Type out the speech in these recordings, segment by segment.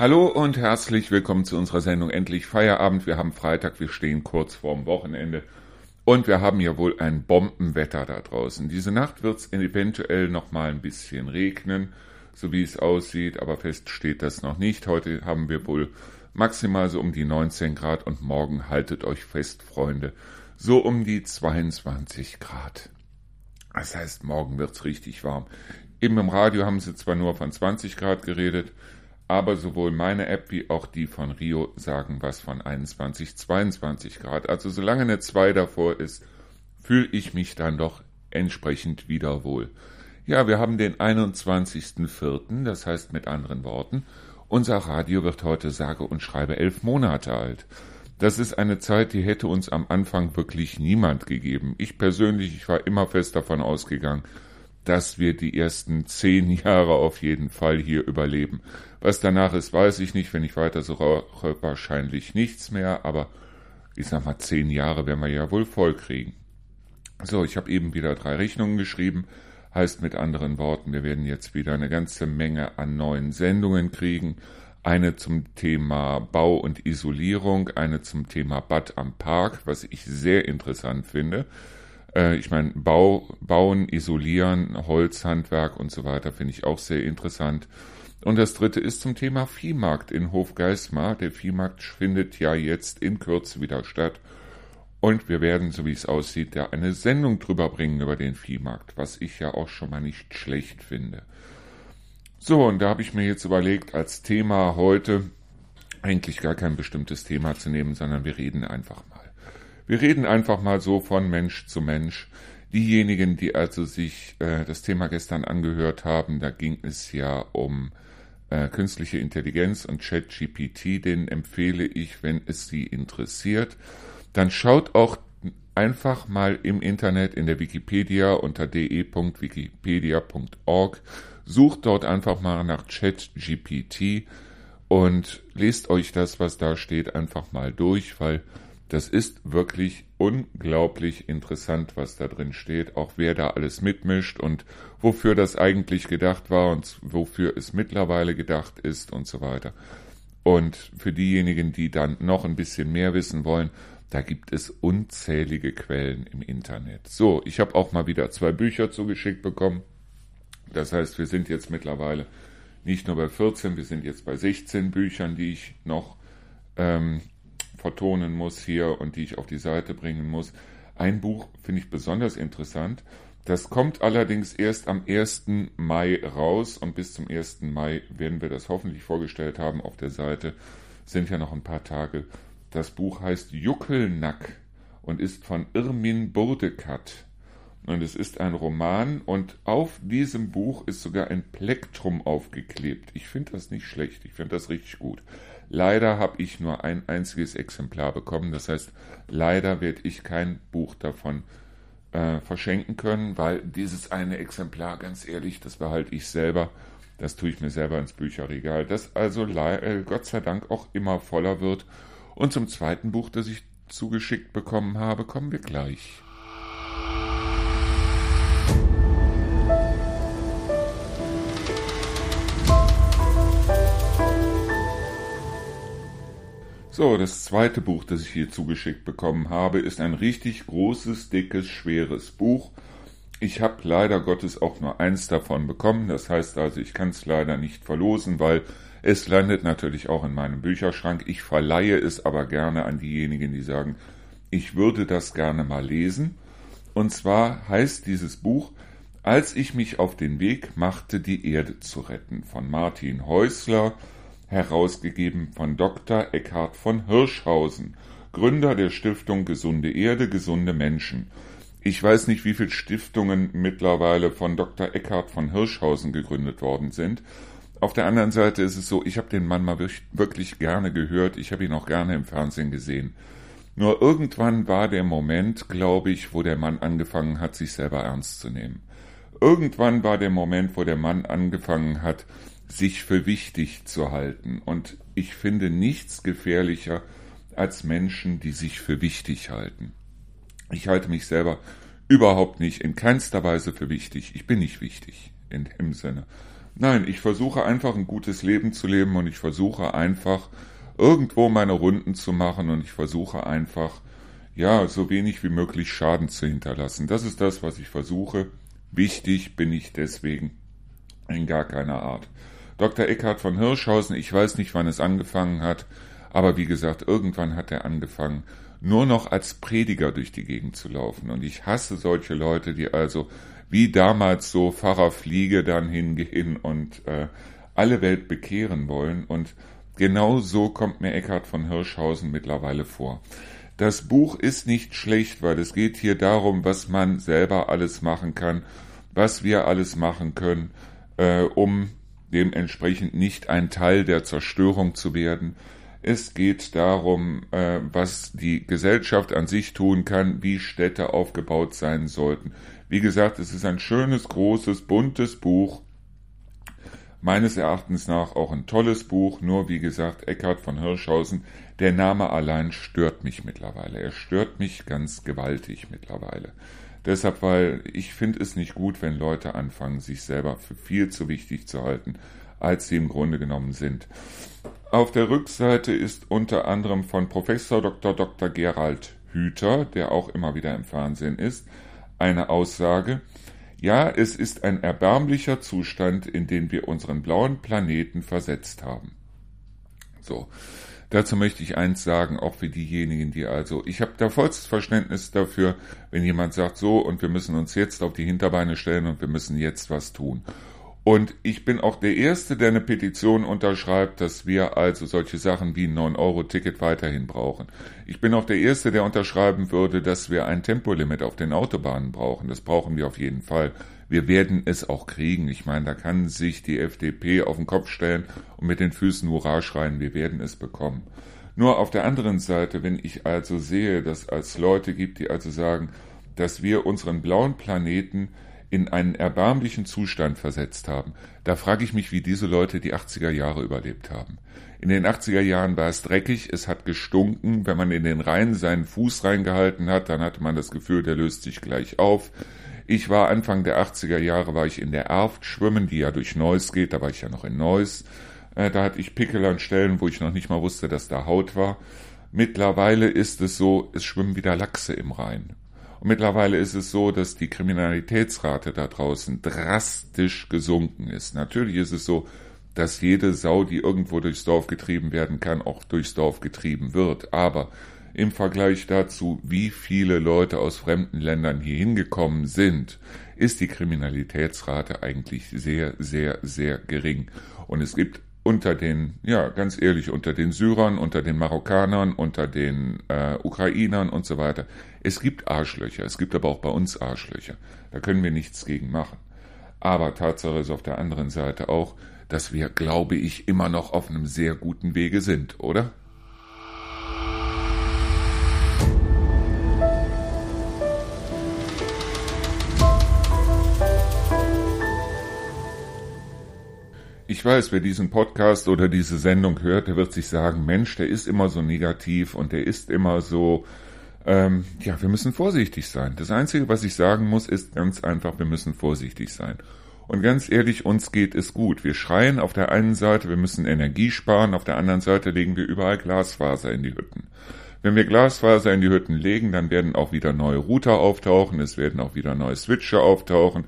Hallo und herzlich willkommen zu unserer Sendung Endlich Feierabend. Wir haben Freitag, wir stehen kurz vorm Wochenende und wir haben ja wohl ein Bombenwetter da draußen. Diese Nacht wird es eventuell noch mal ein bisschen regnen, so wie es aussieht, aber fest steht das noch nicht. Heute haben wir wohl maximal so um die 19 Grad und morgen haltet euch fest, Freunde, so um die 22 Grad. Das heißt, morgen wird's richtig warm. Eben im Radio haben sie zwar nur von 20 Grad geredet, aber sowohl meine App wie auch die von Rio sagen was von 21, 22 Grad. Also solange eine 2 davor ist, fühle ich mich dann doch entsprechend wieder wohl. Ja, wir haben den 21.04., das heißt mit anderen Worten, unser Radio wird heute sage und schreibe elf Monate alt. Das ist eine Zeit, die hätte uns am Anfang wirklich niemand gegeben. Ich persönlich, ich war immer fest davon ausgegangen, dass wir die ersten zehn Jahre auf jeden Fall hier überleben. Was danach ist, weiß ich nicht. Wenn ich weiter so rauche, wahrscheinlich nichts mehr. Aber ich sag mal, zehn Jahre werden wir ja wohl voll kriegen. So, ich habe eben wieder drei Rechnungen geschrieben. Heißt mit anderen Worten, wir werden jetzt wieder eine ganze Menge an neuen Sendungen kriegen. Eine zum Thema Bau und Isolierung, eine zum Thema Bad am Park, was ich sehr interessant finde. Äh, ich meine, Bau, Bauen, Isolieren, Holzhandwerk und so weiter finde ich auch sehr interessant. Und das dritte ist zum Thema Viehmarkt in Hofgeismar. Der Viehmarkt findet ja jetzt in Kürze wieder statt. Und wir werden, so wie es aussieht, da eine Sendung drüber bringen über den Viehmarkt, was ich ja auch schon mal nicht schlecht finde. So, und da habe ich mir jetzt überlegt, als Thema heute eigentlich gar kein bestimmtes Thema zu nehmen, sondern wir reden einfach mal. Wir reden einfach mal so von Mensch zu Mensch. Diejenigen, die also sich äh, das Thema gestern angehört haben, da ging es ja um äh, künstliche Intelligenz und ChatGPT, den empfehle ich, wenn es Sie interessiert. Dann schaut auch einfach mal im Internet in der Wikipedia unter de.wikipedia.org, sucht dort einfach mal nach ChatGPT und lest euch das, was da steht, einfach mal durch, weil das ist wirklich unglaublich interessant, was da drin steht, auch wer da alles mitmischt und wofür das eigentlich gedacht war und wofür es mittlerweile gedacht ist und so weiter. Und für diejenigen, die dann noch ein bisschen mehr wissen wollen, da gibt es unzählige Quellen im Internet. So, ich habe auch mal wieder zwei Bücher zugeschickt bekommen. Das heißt, wir sind jetzt mittlerweile nicht nur bei 14, wir sind jetzt bei 16 Büchern, die ich noch ähm, vertonen muss hier und die ich auf die Seite bringen muss. Ein Buch finde ich besonders interessant. Das kommt allerdings erst am 1. Mai raus und bis zum 1. Mai werden wir das hoffentlich vorgestellt haben auf der Seite. Sind ja noch ein paar Tage. Das Buch heißt Juckelnack und ist von Irmin Burdekat. Und es ist ein Roman und auf diesem Buch ist sogar ein Plektrum aufgeklebt. Ich finde das nicht schlecht, ich finde das richtig gut. Leider habe ich nur ein einziges Exemplar bekommen. Das heißt, leider werde ich kein Buch davon äh, verschenken können, weil dieses eine Exemplar, ganz ehrlich, das behalte ich selber. Das tue ich mir selber ins Bücherregal. Das also äh, Gott sei Dank auch immer voller wird. Und zum zweiten Buch, das ich zugeschickt bekommen habe, kommen wir gleich. So, das zweite Buch, das ich hier zugeschickt bekommen habe, ist ein richtig großes, dickes, schweres Buch. Ich habe leider Gottes auch nur eins davon bekommen. Das heißt also, ich kann es leider nicht verlosen, weil es landet natürlich auch in meinem Bücherschrank. Ich verleihe es aber gerne an diejenigen, die sagen, ich würde das gerne mal lesen. Und zwar heißt dieses Buch Als ich mich auf den Weg machte, die Erde zu retten von Martin Häusler herausgegeben von Dr. Eckhard von Hirschhausen, Gründer der Stiftung Gesunde Erde, gesunde Menschen. Ich weiß nicht, wie viele Stiftungen mittlerweile von Dr. Eckhard von Hirschhausen gegründet worden sind. Auf der anderen Seite ist es so, ich habe den Mann mal wirklich gerne gehört, ich habe ihn auch gerne im Fernsehen gesehen. Nur irgendwann war der Moment, glaube ich, wo der Mann angefangen hat, sich selber ernst zu nehmen. Irgendwann war der Moment, wo der Mann angefangen hat, sich für wichtig zu halten. Und ich finde nichts gefährlicher als Menschen, die sich für wichtig halten. Ich halte mich selber überhaupt nicht in keinster Weise für wichtig. Ich bin nicht wichtig in dem Sinne. Nein, ich versuche einfach ein gutes Leben zu leben und ich versuche einfach irgendwo meine Runden zu machen und ich versuche einfach, ja, so wenig wie möglich Schaden zu hinterlassen. Das ist das, was ich versuche. Wichtig bin ich deswegen in gar keiner Art. Dr. Eckhard von Hirschhausen, ich weiß nicht, wann es angefangen hat, aber wie gesagt, irgendwann hat er angefangen, nur noch als Prediger durch die Gegend zu laufen. Und ich hasse solche Leute, die also wie damals so Pfarrer Fliege dann hingehen und äh, alle Welt bekehren wollen. Und genau so kommt mir Eckhard von Hirschhausen mittlerweile vor. Das Buch ist nicht schlecht, weil es geht hier darum, was man selber alles machen kann, was wir alles machen können, äh, um dementsprechend nicht ein Teil der Zerstörung zu werden. Es geht darum, äh, was die Gesellschaft an sich tun kann, wie Städte aufgebaut sein sollten. Wie gesagt, es ist ein schönes, großes, buntes Buch. Meines Erachtens nach auch ein tolles Buch, nur wie gesagt, Eckhard von Hirschhausen, der Name allein stört mich mittlerweile. Er stört mich ganz gewaltig mittlerweile. Deshalb, weil ich finde es nicht gut, wenn Leute anfangen, sich selber für viel zu wichtig zu halten, als sie im Grunde genommen sind. Auf der Rückseite ist unter anderem von Professor Dr. Dr. Gerald Hüther, der auch immer wieder im Fernsehen ist, eine Aussage, ja, es ist ein erbärmlicher Zustand, in den wir unseren blauen Planeten versetzt haben. So. Dazu möchte ich eins sagen, auch für diejenigen, die also, ich habe da vollstes Verständnis dafür, wenn jemand sagt, so, und wir müssen uns jetzt auf die Hinterbeine stellen und wir müssen jetzt was tun. Und ich bin auch der Erste, der eine Petition unterschreibt, dass wir also solche Sachen wie ein 9-Euro-Ticket weiterhin brauchen. Ich bin auch der Erste, der unterschreiben würde, dass wir ein Tempolimit auf den Autobahnen brauchen. Das brauchen wir auf jeden Fall. Wir werden es auch kriegen. Ich meine, da kann sich die FDP auf den Kopf stellen und mit den Füßen Hurra schreien. Wir werden es bekommen. Nur auf der anderen Seite, wenn ich also sehe, dass es Leute gibt, die also sagen, dass wir unseren blauen Planeten in einen erbärmlichen Zustand versetzt haben, da frage ich mich, wie diese Leute die 80er Jahre überlebt haben. In den 80er Jahren war es dreckig, es hat gestunken, wenn man in den Rhein seinen Fuß reingehalten hat, dann hatte man das Gefühl, der löst sich gleich auf. Ich war Anfang der 80er Jahre, war ich in der Erft schwimmen, die ja durch Neuss geht, da war ich ja noch in Neuss. Äh, da hatte ich Pickel an Stellen, wo ich noch nicht mal wusste, dass da Haut war. Mittlerweile ist es so, es schwimmen wieder Lachse im Rhein. Und mittlerweile ist es so, dass die Kriminalitätsrate da draußen drastisch gesunken ist. Natürlich ist es so, dass jede Sau, die irgendwo durchs Dorf getrieben werden kann, auch durchs Dorf getrieben wird. Aber im Vergleich dazu, wie viele Leute aus fremden Ländern hier hingekommen sind, ist die Kriminalitätsrate eigentlich sehr, sehr, sehr gering. Und es gibt unter den, ja, ganz ehrlich, unter den Syrern, unter den Marokkanern, unter den äh, Ukrainern und so weiter. Es gibt Arschlöcher, es gibt aber auch bei uns Arschlöcher. Da können wir nichts gegen machen. Aber Tatsache ist auf der anderen Seite auch, dass wir, glaube ich, immer noch auf einem sehr guten Wege sind, oder? Ich weiß, wer diesen Podcast oder diese Sendung hört, der wird sich sagen, Mensch, der ist immer so negativ und der ist immer so, ähm, ja, wir müssen vorsichtig sein. Das Einzige, was ich sagen muss, ist ganz einfach, wir müssen vorsichtig sein. Und ganz ehrlich, uns geht es gut. Wir schreien auf der einen Seite, wir müssen Energie sparen, auf der anderen Seite legen wir überall Glasfaser in die Hütten. Wenn wir Glasfaser in die Hütten legen, dann werden auch wieder neue Router auftauchen, es werden auch wieder neue Switcher auftauchen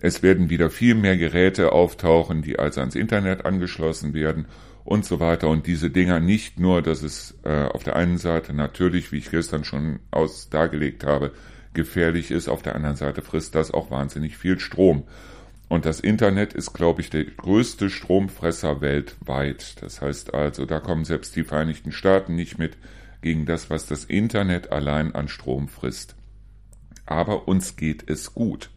es werden wieder viel mehr Geräte auftauchen, die also ans Internet angeschlossen werden und so weiter. Und diese Dinger nicht nur, dass es äh, auf der einen Seite natürlich, wie ich gestern schon aus dargelegt habe, gefährlich ist, auf der anderen Seite frisst das auch wahnsinnig viel Strom. Und das Internet ist, glaube ich, der größte Stromfresser weltweit. Das heißt also, da kommen selbst die Vereinigten Staaten nicht mit gegen das, was das Internet allein an Strom frisst. Aber uns geht es gut.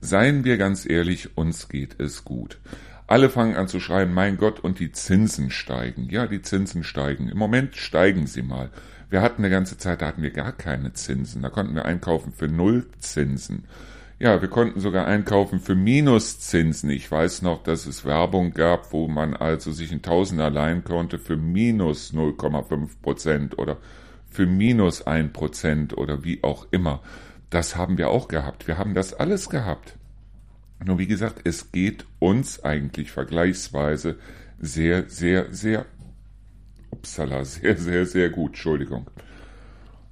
Seien wir ganz ehrlich, uns geht es gut. Alle fangen an zu schreien, mein Gott, und die Zinsen steigen. Ja, die Zinsen steigen. Im Moment steigen sie mal. Wir hatten eine ganze Zeit, da hatten wir gar keine Zinsen. Da konnten wir einkaufen für Nullzinsen. Ja, wir konnten sogar einkaufen für Minuszinsen. Ich weiß noch, dass es Werbung gab, wo man also sich ein Tausender leihen konnte für minus 0,5 Prozent oder für minus ein Prozent oder wie auch immer. Das haben wir auch gehabt. Wir haben das alles gehabt. Nur wie gesagt, es geht uns eigentlich vergleichsweise sehr, sehr, sehr, upsala, sehr, sehr, sehr gut, Entschuldigung.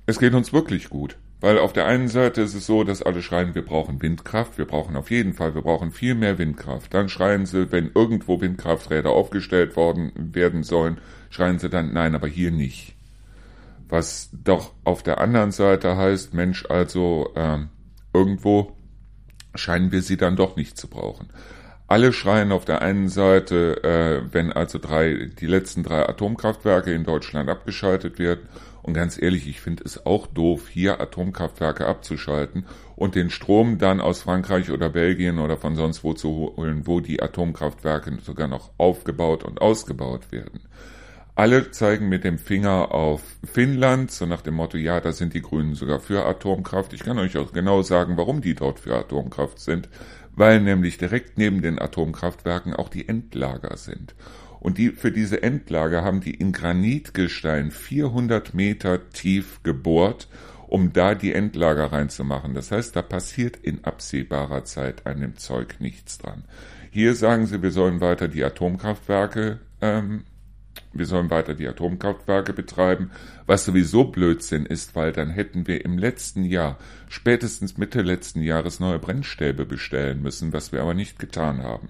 Es geht uns wirklich gut. Weil auf der einen Seite ist es so, dass alle schreien, wir brauchen Windkraft, wir brauchen auf jeden Fall, wir brauchen viel mehr Windkraft. Dann schreien sie, wenn irgendwo Windkrafträder aufgestellt worden werden sollen, schreien sie dann, nein, aber hier nicht. Was doch auf der anderen Seite heißt, Mensch, also äh, irgendwo scheinen wir sie dann doch nicht zu brauchen. Alle schreien auf der einen Seite, äh, wenn also drei, die letzten drei Atomkraftwerke in Deutschland abgeschaltet werden. Und ganz ehrlich, ich finde es auch doof, hier Atomkraftwerke abzuschalten und den Strom dann aus Frankreich oder Belgien oder von sonst wo zu holen, wo die Atomkraftwerke sogar noch aufgebaut und ausgebaut werden. Alle zeigen mit dem Finger auf Finnland, so nach dem Motto, ja, da sind die Grünen sogar für Atomkraft. Ich kann euch auch genau sagen, warum die dort für Atomkraft sind, weil nämlich direkt neben den Atomkraftwerken auch die Endlager sind. Und die, für diese Endlager haben die in Granitgestein 400 Meter tief gebohrt, um da die Endlager reinzumachen. Das heißt, da passiert in absehbarer Zeit an dem Zeug nichts dran. Hier sagen sie, wir sollen weiter die Atomkraftwerke ähm, wir sollen weiter die Atomkraftwerke betreiben, was sowieso Blödsinn ist, weil dann hätten wir im letzten Jahr, spätestens Mitte letzten Jahres, neue Brennstäbe bestellen müssen, was wir aber nicht getan haben.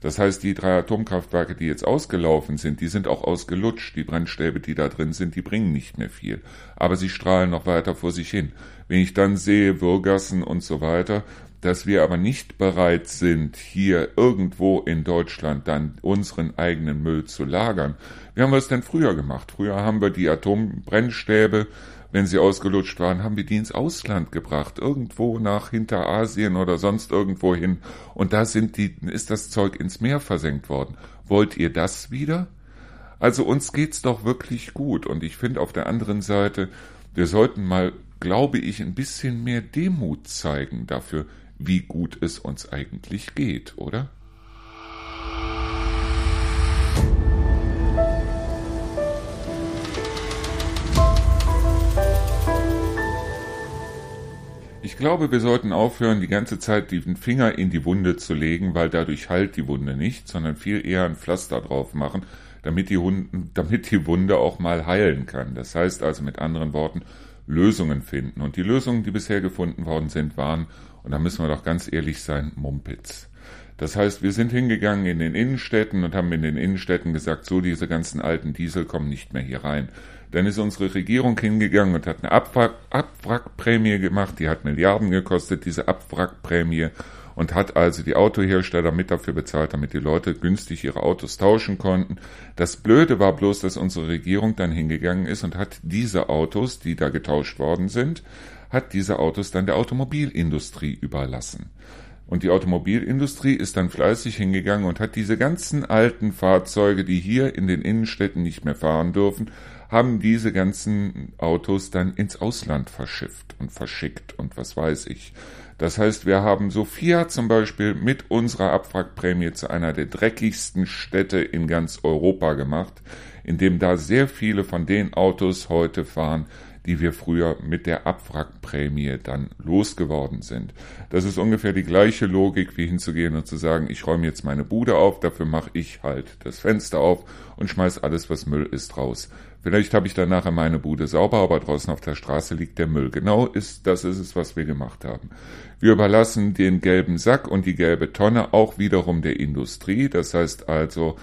Das heißt, die drei Atomkraftwerke, die jetzt ausgelaufen sind, die sind auch ausgelutscht. Die Brennstäbe, die da drin sind, die bringen nicht mehr viel. Aber sie strahlen noch weiter vor sich hin. Wenn ich dann sehe, Würgassen und so weiter, dass wir aber nicht bereit sind, hier irgendwo in Deutschland dann unseren eigenen Müll zu lagern. Wie haben wir es denn früher gemacht? Früher haben wir die Atombrennstäbe, wenn sie ausgelutscht waren, haben wir die ins Ausland gebracht, irgendwo nach Hinterasien oder sonst irgendwo hin. Und da sind die, ist das Zeug ins Meer versenkt worden. Wollt ihr das wieder? Also uns geht's doch wirklich gut. Und ich finde auf der anderen Seite, wir sollten mal, glaube ich, ein bisschen mehr Demut zeigen dafür, wie gut es uns eigentlich geht, oder? Ich glaube, wir sollten aufhören, die ganze Zeit den Finger in die Wunde zu legen, weil dadurch heilt die Wunde nicht, sondern viel eher ein Pflaster drauf machen, damit die, Hunde, damit die Wunde auch mal heilen kann. Das heißt also mit anderen Worten, Lösungen finden. Und die Lösungen, die bisher gefunden worden sind, waren und da müssen wir doch ganz ehrlich sein, Mumpitz. Das heißt, wir sind hingegangen in den Innenstädten und haben in den Innenstädten gesagt, so diese ganzen alten Diesel kommen nicht mehr hier rein. Dann ist unsere Regierung hingegangen und hat eine Abwrack Abwrackprämie gemacht, die hat Milliarden gekostet, diese Abwrackprämie, und hat also die Autohersteller mit dafür bezahlt, damit die Leute günstig ihre Autos tauschen konnten. Das Blöde war bloß, dass unsere Regierung dann hingegangen ist und hat diese Autos, die da getauscht worden sind, hat diese Autos dann der Automobilindustrie überlassen. Und die Automobilindustrie ist dann fleißig hingegangen und hat diese ganzen alten Fahrzeuge, die hier in den Innenstädten nicht mehr fahren dürfen, haben diese ganzen Autos dann ins Ausland verschifft und verschickt und was weiß ich. Das heißt, wir haben Sofia zum Beispiel mit unserer Abwrackprämie zu einer der dreckigsten Städte in ganz Europa gemacht, indem da sehr viele von den Autos heute fahren, die wir früher mit der Abwrackprämie dann losgeworden sind. Das ist ungefähr die gleiche Logik, wie hinzugehen und zu sagen, ich räume jetzt meine Bude auf, dafür mache ich halt das Fenster auf und schmeiß alles, was Müll ist, raus. Vielleicht habe ich dann nachher meine Bude sauber, aber draußen auf der Straße liegt der Müll. Genau ist, das ist es, was wir gemacht haben. Wir überlassen den gelben Sack und die gelbe Tonne auch wiederum der Industrie. Das heißt also,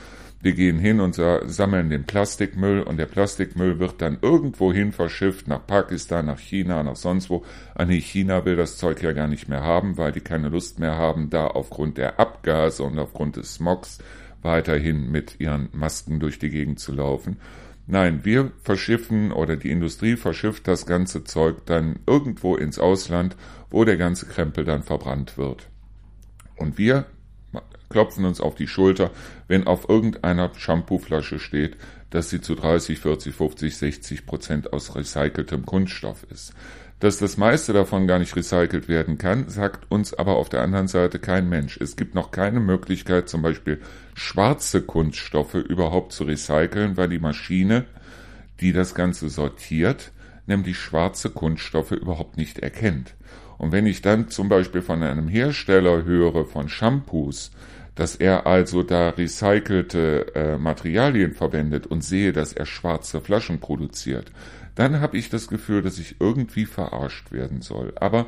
wir gehen hin und sammeln den Plastikmüll und der Plastikmüll wird dann irgendwohin verschifft, nach Pakistan, nach China, nach sonst wo. Ah nee, China will das Zeug ja gar nicht mehr haben, weil die keine Lust mehr haben, da aufgrund der Abgase und aufgrund des Smogs weiterhin mit ihren Masken durch die Gegend zu laufen. Nein, wir verschiffen oder die Industrie verschifft das ganze Zeug dann irgendwo ins Ausland, wo der ganze Krempel dann verbrannt wird. Und wir klopfen uns auf die Schulter, wenn auf irgendeiner Shampooflasche steht, dass sie zu 30, 40, 50, 60 Prozent aus recyceltem Kunststoff ist. Dass das meiste davon gar nicht recycelt werden kann, sagt uns aber auf der anderen Seite kein Mensch. Es gibt noch keine Möglichkeit, zum Beispiel schwarze Kunststoffe überhaupt zu recyceln, weil die Maschine, die das Ganze sortiert, nämlich schwarze Kunststoffe überhaupt nicht erkennt. Und wenn ich dann zum Beispiel von einem Hersteller höre von Shampoos, dass er also da recycelte äh, Materialien verwendet und sehe, dass er schwarze Flaschen produziert, dann habe ich das Gefühl, dass ich irgendwie verarscht werden soll. Aber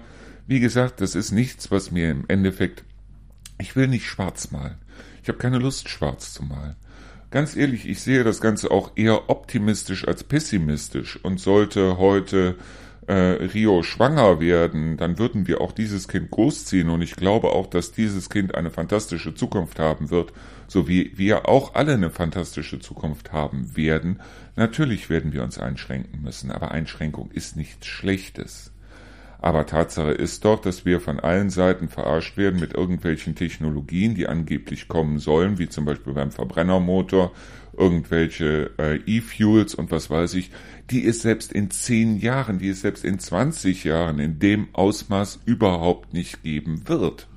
wie gesagt, das ist nichts, was mir im Endeffekt, ich will nicht schwarz malen. Ich habe keine Lust, schwarz zu malen. Ganz ehrlich, ich sehe das Ganze auch eher optimistisch als pessimistisch und sollte heute äh, Rio schwanger werden, dann würden wir auch dieses Kind großziehen und ich glaube auch, dass dieses Kind eine fantastische Zukunft haben wird, so wie wir auch alle eine fantastische Zukunft haben werden. Natürlich werden wir uns einschränken müssen, aber Einschränkung ist nichts Schlechtes. Aber Tatsache ist doch, dass wir von allen Seiten verarscht werden mit irgendwelchen Technologien, die angeblich kommen sollen, wie zum Beispiel beim Verbrennermotor, irgendwelche äh, E-Fuels und was weiß ich, die es selbst in zehn Jahren, die es selbst in 20 Jahren in dem Ausmaß überhaupt nicht geben wird.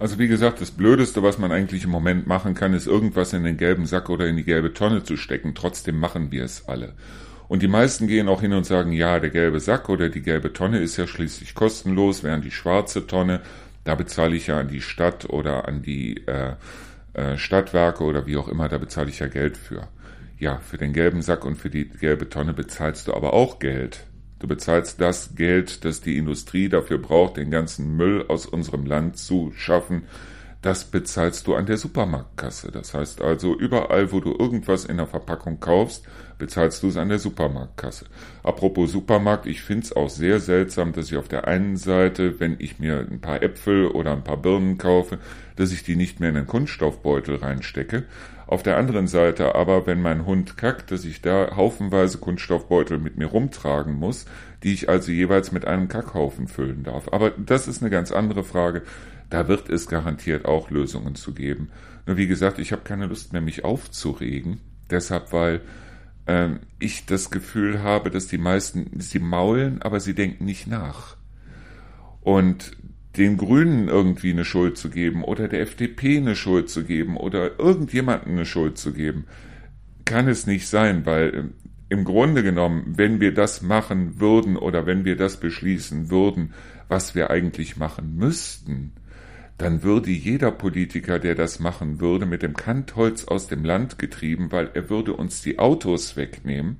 Also wie gesagt, das Blödeste, was man eigentlich im Moment machen kann, ist irgendwas in den gelben Sack oder in die gelbe Tonne zu stecken. Trotzdem machen wir es alle. Und die meisten gehen auch hin und sagen, ja, der gelbe Sack oder die gelbe Tonne ist ja schließlich kostenlos, während die schwarze Tonne, da bezahle ich ja an die Stadt oder an die äh, äh, Stadtwerke oder wie auch immer, da bezahle ich ja Geld für. Ja, für den gelben Sack und für die gelbe Tonne bezahlst du aber auch Geld. Du bezahlst das Geld, das die Industrie dafür braucht, den ganzen Müll aus unserem Land zu schaffen. Das bezahlst du an der Supermarktkasse. Das heißt also, überall, wo du irgendwas in der Verpackung kaufst, bezahlst du es an der Supermarktkasse. Apropos Supermarkt, ich find's auch sehr seltsam, dass ich auf der einen Seite, wenn ich mir ein paar Äpfel oder ein paar Birnen kaufe, dass ich die nicht mehr in einen Kunststoffbeutel reinstecke. Auf der anderen Seite aber, wenn mein Hund kackt, dass ich da haufenweise Kunststoffbeutel mit mir rumtragen muss, die ich also jeweils mit einem Kackhaufen füllen darf. Aber das ist eine ganz andere Frage. Da wird es garantiert auch Lösungen zu geben. Nur wie gesagt, ich habe keine Lust mehr, mich aufzuregen. Deshalb, weil ähm, ich das Gefühl habe, dass die meisten, sie maulen, aber sie denken nicht nach. Und den Grünen irgendwie eine Schuld zu geben oder der FDP eine Schuld zu geben oder irgendjemanden eine Schuld zu geben, kann es nicht sein, weil ähm, im Grunde genommen, wenn wir das machen würden oder wenn wir das beschließen würden, was wir eigentlich machen müssten, dann würde jeder Politiker, der das machen würde, mit dem Kantholz aus dem Land getrieben, weil er würde uns die Autos wegnehmen,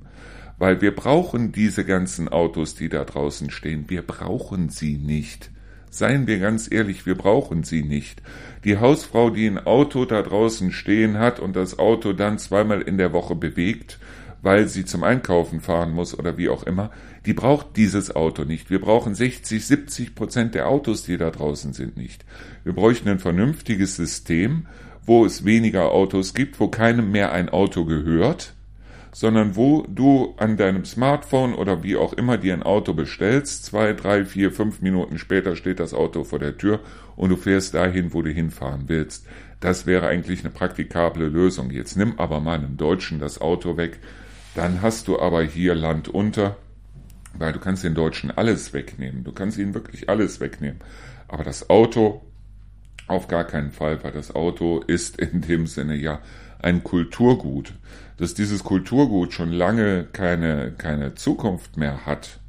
weil wir brauchen diese ganzen Autos, die da draußen stehen, wir brauchen sie nicht. Seien wir ganz ehrlich, wir brauchen sie nicht. Die Hausfrau, die ein Auto da draußen stehen hat und das Auto dann zweimal in der Woche bewegt, weil sie zum Einkaufen fahren muss oder wie auch immer, die braucht dieses Auto nicht. Wir brauchen 60, 70 Prozent der Autos, die da draußen sind, nicht. Wir bräuchten ein vernünftiges System, wo es weniger Autos gibt, wo keinem mehr ein Auto gehört, sondern wo du an deinem Smartphone oder wie auch immer dir ein Auto bestellst, zwei, drei, vier, fünf Minuten später steht das Auto vor der Tür und du fährst dahin, wo du hinfahren willst. Das wäre eigentlich eine praktikable Lösung. Jetzt nimm aber mal einem Deutschen das Auto weg, dann hast du aber hier Land unter, weil du kannst den Deutschen alles wegnehmen. Du kannst ihnen wirklich alles wegnehmen. Aber das Auto auf gar keinen Fall, weil das Auto ist in dem Sinne ja ein Kulturgut. Dass dieses Kulturgut schon lange keine, keine Zukunft mehr hat,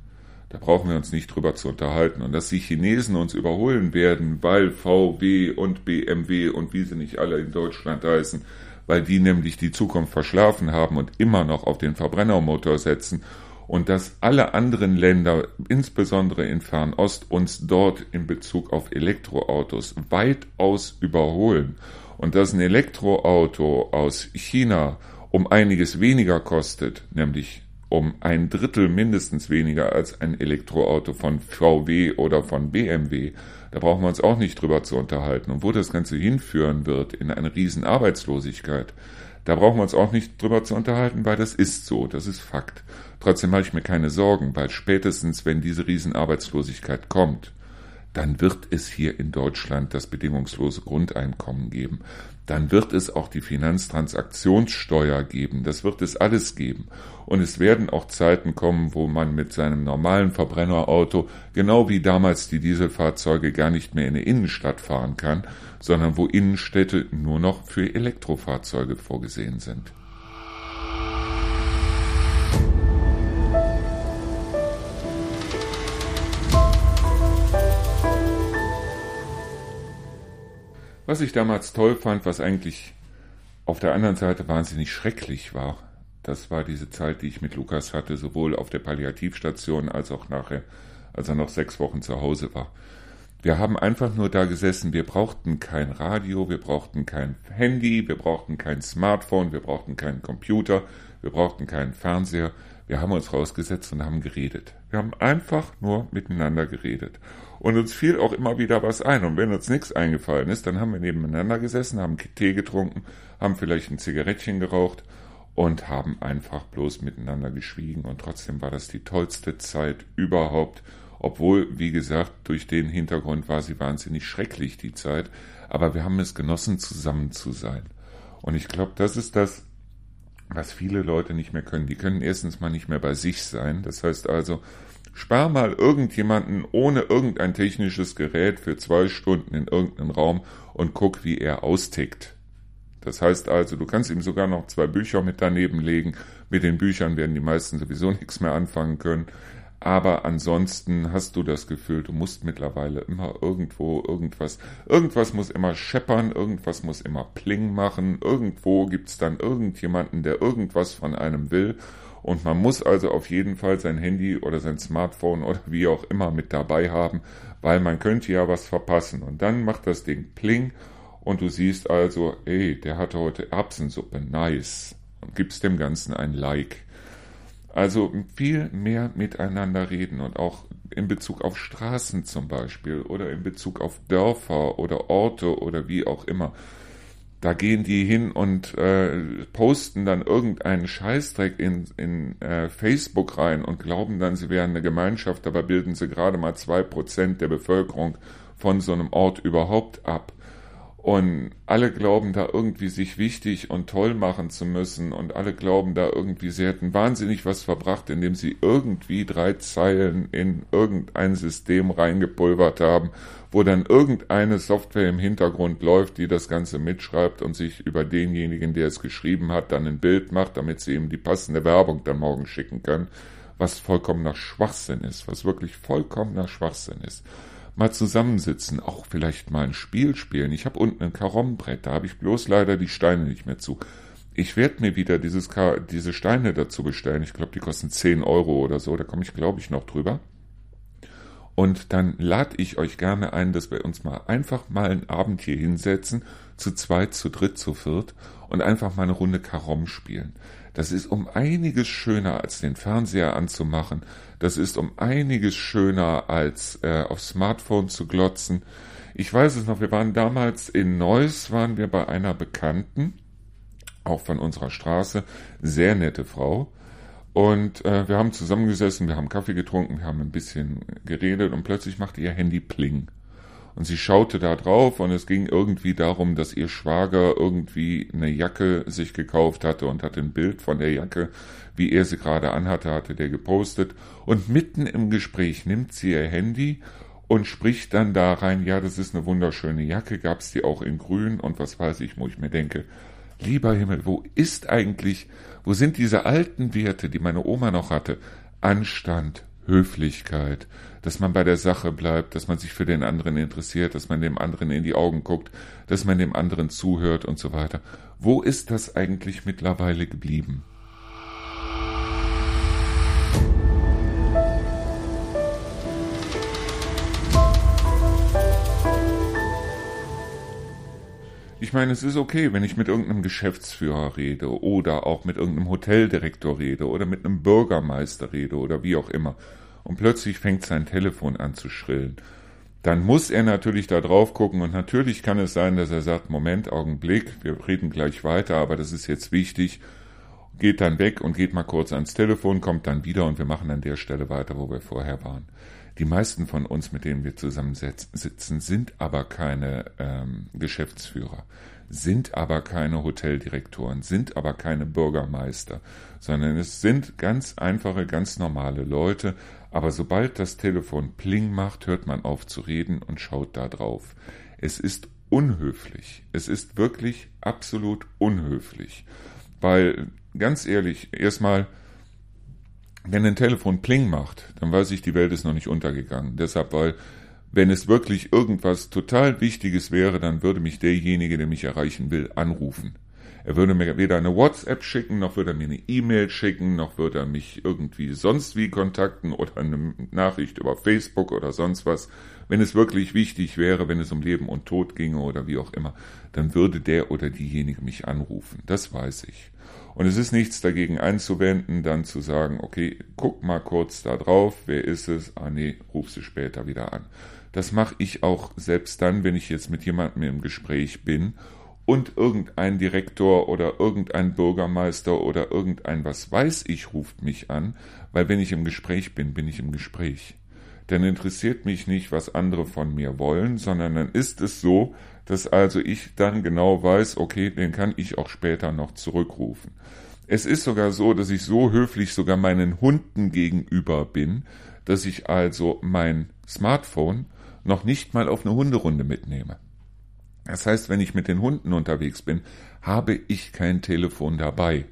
da brauchen wir uns nicht drüber zu unterhalten. Und dass die Chinesen uns überholen werden, weil VW und BMW und wie sie nicht alle in Deutschland heißen, weil die nämlich die Zukunft verschlafen haben und immer noch auf den Verbrennermotor setzen und dass alle anderen Länder, insbesondere in Fernost, uns dort in Bezug auf Elektroautos weitaus überholen und dass ein Elektroauto aus China um einiges weniger kostet, nämlich um ein Drittel mindestens weniger als ein Elektroauto von VW oder von BMW, da brauchen wir uns auch nicht drüber zu unterhalten. Und wo das Ganze hinführen wird, in eine riesen Arbeitslosigkeit, da brauchen wir uns auch nicht drüber zu unterhalten, weil das ist so, das ist Fakt. Trotzdem mache ich mir keine Sorgen, weil spätestens, wenn diese Riesenarbeitslosigkeit kommt, dann wird es hier in Deutschland das bedingungslose Grundeinkommen geben. Dann wird es auch die Finanztransaktionssteuer geben. Das wird es alles geben. Und es werden auch Zeiten kommen, wo man mit seinem normalen Verbrennerauto, genau wie damals die Dieselfahrzeuge, gar nicht mehr in eine Innenstadt fahren kann, sondern wo Innenstädte nur noch für Elektrofahrzeuge vorgesehen sind. Was ich damals toll fand, was eigentlich auf der anderen Seite wahnsinnig schrecklich war, das war diese Zeit, die ich mit Lukas hatte, sowohl auf der Palliativstation als auch nachher, als er noch sechs Wochen zu Hause war. Wir haben einfach nur da gesessen. Wir brauchten kein Radio, wir brauchten kein Handy, wir brauchten kein Smartphone, wir brauchten keinen Computer, wir brauchten keinen Fernseher. Wir haben uns rausgesetzt und haben geredet. Wir haben einfach nur miteinander geredet. Und uns fiel auch immer wieder was ein. Und wenn uns nichts eingefallen ist, dann haben wir nebeneinander gesessen, haben Tee getrunken, haben vielleicht ein Zigarettchen geraucht und haben einfach bloß miteinander geschwiegen. Und trotzdem war das die tollste Zeit überhaupt. Obwohl, wie gesagt, durch den Hintergrund war sie wahnsinnig schrecklich, die Zeit. Aber wir haben es genossen, zusammen zu sein. Und ich glaube, das ist das, was viele Leute nicht mehr können. Die können erstens mal nicht mehr bei sich sein. Das heißt also, Spar mal irgendjemanden ohne irgendein technisches Gerät für zwei Stunden in irgendeinen Raum und guck, wie er austickt. Das heißt also, du kannst ihm sogar noch zwei Bücher mit daneben legen. Mit den Büchern werden die meisten sowieso nichts mehr anfangen können. Aber ansonsten hast du das Gefühl, du musst mittlerweile immer irgendwo irgendwas, irgendwas muss immer scheppern, irgendwas muss immer Pling machen, irgendwo gibt's dann irgendjemanden, der irgendwas von einem will und man muss also auf jeden Fall sein Handy oder sein Smartphone oder wie auch immer mit dabei haben, weil man könnte ja was verpassen. Und dann macht das Ding Pling und du siehst also, ey, der hatte heute Erbsensuppe, nice. Und gibst dem Ganzen ein Like. Also viel mehr miteinander reden und auch in Bezug auf Straßen zum Beispiel oder in Bezug auf Dörfer oder Orte oder wie auch immer. Da gehen die hin und äh, posten dann irgendeinen Scheißdreck in, in äh, Facebook rein und glauben dann, sie wären eine Gemeinschaft, aber bilden sie gerade mal zwei Prozent der Bevölkerung von so einem Ort überhaupt ab. Und alle glauben da irgendwie sich wichtig und toll machen zu müssen. Und alle glauben da irgendwie, sie hätten wahnsinnig was verbracht, indem sie irgendwie drei Zeilen in irgendein System reingepulvert haben, wo dann irgendeine Software im Hintergrund läuft, die das Ganze mitschreibt und sich über denjenigen, der es geschrieben hat, dann ein Bild macht, damit sie ihm die passende Werbung dann morgen schicken können, was vollkommener Schwachsinn ist, was wirklich vollkommener Schwachsinn ist mal zusammensitzen, auch vielleicht mal ein Spiel spielen. Ich habe unten ein Karombrett, da habe ich bloß leider die Steine nicht mehr zu. Ich werde mir wieder dieses Kar diese Steine dazu bestellen. Ich glaube, die kosten 10 Euro oder so. Da komme ich, glaube ich, noch drüber. Und dann lade ich euch gerne ein, dass wir uns mal einfach mal einen Abend hier hinsetzen, zu zweit, zu dritt, zu viert und einfach mal eine Runde Karom spielen. Das ist um einiges schöner, als den Fernseher anzumachen. Das ist um einiges schöner, als äh, aufs Smartphone zu glotzen. Ich weiß es noch, wir waren damals in Neuss, waren wir bei einer Bekannten, auch von unserer Straße, sehr nette Frau. Und äh, wir haben zusammengesessen, wir haben Kaffee getrunken, wir haben ein bisschen geredet und plötzlich machte ihr Handy Pling. Und sie schaute da drauf und es ging irgendwie darum, dass ihr Schwager irgendwie eine Jacke sich gekauft hatte und hatte ein Bild von der Jacke, wie er sie gerade anhatte, hatte der gepostet. Und mitten im Gespräch nimmt sie ihr Handy und spricht dann da rein, ja, das ist eine wunderschöne Jacke, gab's die auch in grün und was weiß ich, wo ich mir denke, lieber Himmel, wo ist eigentlich, wo sind diese alten Werte, die meine Oma noch hatte? Anstand, Höflichkeit, dass man bei der Sache bleibt, dass man sich für den anderen interessiert, dass man dem anderen in die Augen guckt, dass man dem anderen zuhört und so weiter. Wo ist das eigentlich mittlerweile geblieben? Ich meine, es ist okay, wenn ich mit irgendeinem Geschäftsführer rede oder auch mit irgendeinem Hoteldirektor rede oder mit einem Bürgermeister rede oder wie auch immer. Und plötzlich fängt sein Telefon an zu schrillen. Dann muss er natürlich da drauf gucken und natürlich kann es sein, dass er sagt, Moment, Augenblick, wir reden gleich weiter, aber das ist jetzt wichtig. Geht dann weg und geht mal kurz ans Telefon, kommt dann wieder und wir machen an der Stelle weiter, wo wir vorher waren. Die meisten von uns, mit denen wir zusammensitzen, sind aber keine ähm, Geschäftsführer, sind aber keine Hoteldirektoren, sind aber keine Bürgermeister, sondern es sind ganz einfache, ganz normale Leute. Aber sobald das Telefon Pling macht, hört man auf zu reden und schaut da drauf. Es ist unhöflich. Es ist wirklich absolut unhöflich. Weil, ganz ehrlich, erstmal, wenn ein Telefon Pling macht, dann weiß ich, die Welt ist noch nicht untergegangen. Deshalb, weil wenn es wirklich irgendwas total Wichtiges wäre, dann würde mich derjenige, der mich erreichen will, anrufen. Er würde mir weder eine WhatsApp schicken, noch würde er mir eine E-Mail schicken, noch würde er mich irgendwie sonst wie kontakten oder eine Nachricht über Facebook oder sonst was. Wenn es wirklich wichtig wäre, wenn es um Leben und Tod ginge oder wie auch immer, dann würde der oder diejenige mich anrufen. Das weiß ich. Und es ist nichts dagegen einzuwenden, dann zu sagen, okay, guck mal kurz da drauf, wer ist es? Ah nee, ruf sie später wieder an. Das mache ich auch selbst dann, wenn ich jetzt mit jemandem im Gespräch bin und irgendein Direktor oder irgendein Bürgermeister oder irgendein was weiß ich ruft mich an, weil wenn ich im Gespräch bin, bin ich im Gespräch. Dann interessiert mich nicht, was andere von mir wollen, sondern dann ist es so, dass also ich dann genau weiß, okay, den kann ich auch später noch zurückrufen. Es ist sogar so, dass ich so höflich sogar meinen Hunden gegenüber bin, dass ich also mein Smartphone noch nicht mal auf eine Hunderunde mitnehme. Das heißt, wenn ich mit den Hunden unterwegs bin, habe ich kein Telefon dabei.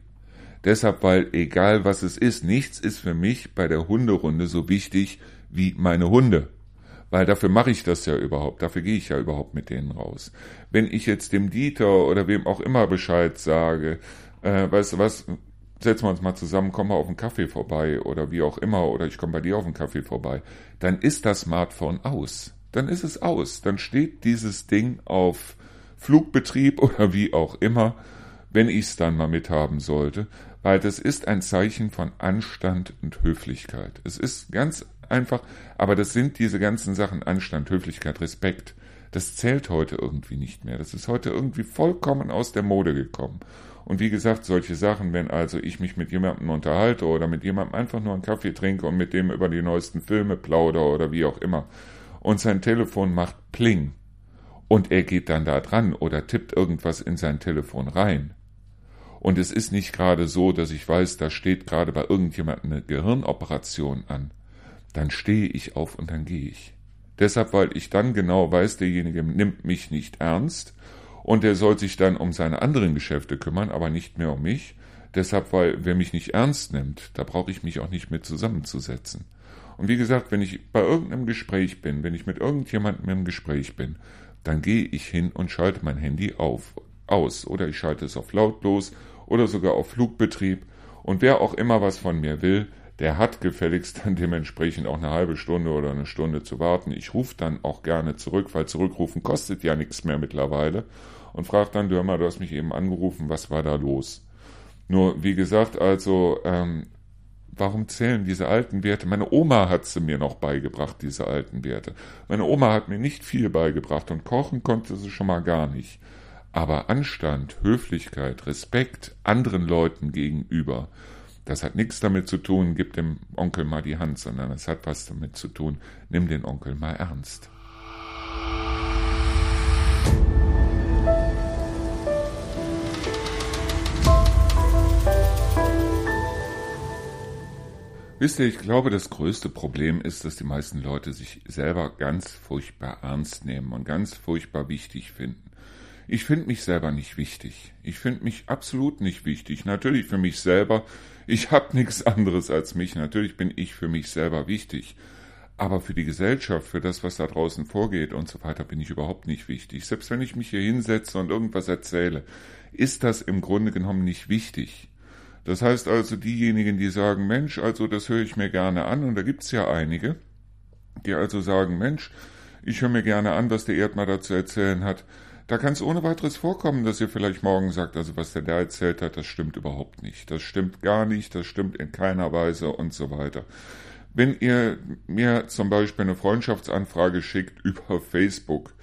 Deshalb, weil egal was es ist, nichts ist für mich bei der Hunderunde so wichtig wie meine Hunde. Weil dafür mache ich das ja überhaupt, dafür gehe ich ja überhaupt mit denen raus. Wenn ich jetzt dem Dieter oder wem auch immer Bescheid sage, äh, weißt du was, setzen wir uns mal zusammen, komm mal auf einen Kaffee vorbei oder wie auch immer, oder ich komme bei dir auf einen Kaffee vorbei, dann ist das Smartphone aus. Dann ist es aus. Dann steht dieses Ding auf Flugbetrieb oder wie auch immer, wenn ich es dann mal mithaben sollte, weil das ist ein Zeichen von Anstand und Höflichkeit. Es ist ganz einfach, aber das sind diese ganzen Sachen Anstand, Höflichkeit, Respekt. Das zählt heute irgendwie nicht mehr. Das ist heute irgendwie vollkommen aus der Mode gekommen. Und wie gesagt, solche Sachen, wenn also ich mich mit jemandem unterhalte oder mit jemandem einfach nur einen Kaffee trinke und mit dem über die neuesten Filme plaudere oder wie auch immer und sein Telefon macht Pling und er geht dann da dran oder tippt irgendwas in sein Telefon rein. Und es ist nicht gerade so, dass ich weiß, da steht gerade bei irgendjemandem eine Gehirnoperation an. Dann stehe ich auf und dann gehe ich. Deshalb, weil ich dann genau weiß, derjenige nimmt mich nicht ernst und er soll sich dann um seine anderen Geschäfte kümmern, aber nicht mehr um mich. Deshalb, weil wer mich nicht ernst nimmt, da brauche ich mich auch nicht mit zusammenzusetzen. Und wie gesagt, wenn ich bei irgendeinem Gespräch bin, wenn ich mit irgendjemandem im Gespräch bin, dann gehe ich hin und schalte mein Handy auf, aus oder ich schalte es auf lautlos oder sogar auf Flugbetrieb und wer auch immer was von mir will, der hat gefälligst dann dementsprechend auch eine halbe Stunde oder eine Stunde zu warten. Ich rufe dann auch gerne zurück, weil zurückrufen kostet ja nichts mehr mittlerweile. Und frage dann, du mal, du hast mich eben angerufen, was war da los? Nur, wie gesagt, also, ähm, warum zählen diese alten Werte? Meine Oma hat sie mir noch beigebracht, diese alten Werte. Meine Oma hat mir nicht viel beigebracht und kochen konnte sie schon mal gar nicht. Aber Anstand, Höflichkeit, Respekt anderen Leuten gegenüber, das hat nichts damit zu tun, gib dem Onkel mal die Hand, sondern es hat was damit zu tun, nimm den Onkel mal ernst. Wisst ihr, ich glaube, das größte Problem ist, dass die meisten Leute sich selber ganz furchtbar ernst nehmen und ganz furchtbar wichtig finden. Ich finde mich selber nicht wichtig. Ich finde mich absolut nicht wichtig. Natürlich für mich selber. Ich habe nichts anderes als mich. Natürlich bin ich für mich selber wichtig. Aber für die Gesellschaft, für das, was da draußen vorgeht und so weiter, bin ich überhaupt nicht wichtig. Selbst wenn ich mich hier hinsetze und irgendwas erzähle, ist das im Grunde genommen nicht wichtig. Das heißt also, diejenigen, die sagen, Mensch, also das höre ich mir gerne an, und da gibt's ja einige, die also sagen, Mensch, ich höre mir gerne an, was der Erdmann da zu erzählen hat, da kann es ohne weiteres vorkommen, dass ihr vielleicht morgen sagt, also was der da erzählt hat, das stimmt überhaupt nicht. Das stimmt gar nicht, das stimmt in keiner Weise und so weiter. Wenn ihr mir zum Beispiel eine Freundschaftsanfrage schickt über Facebook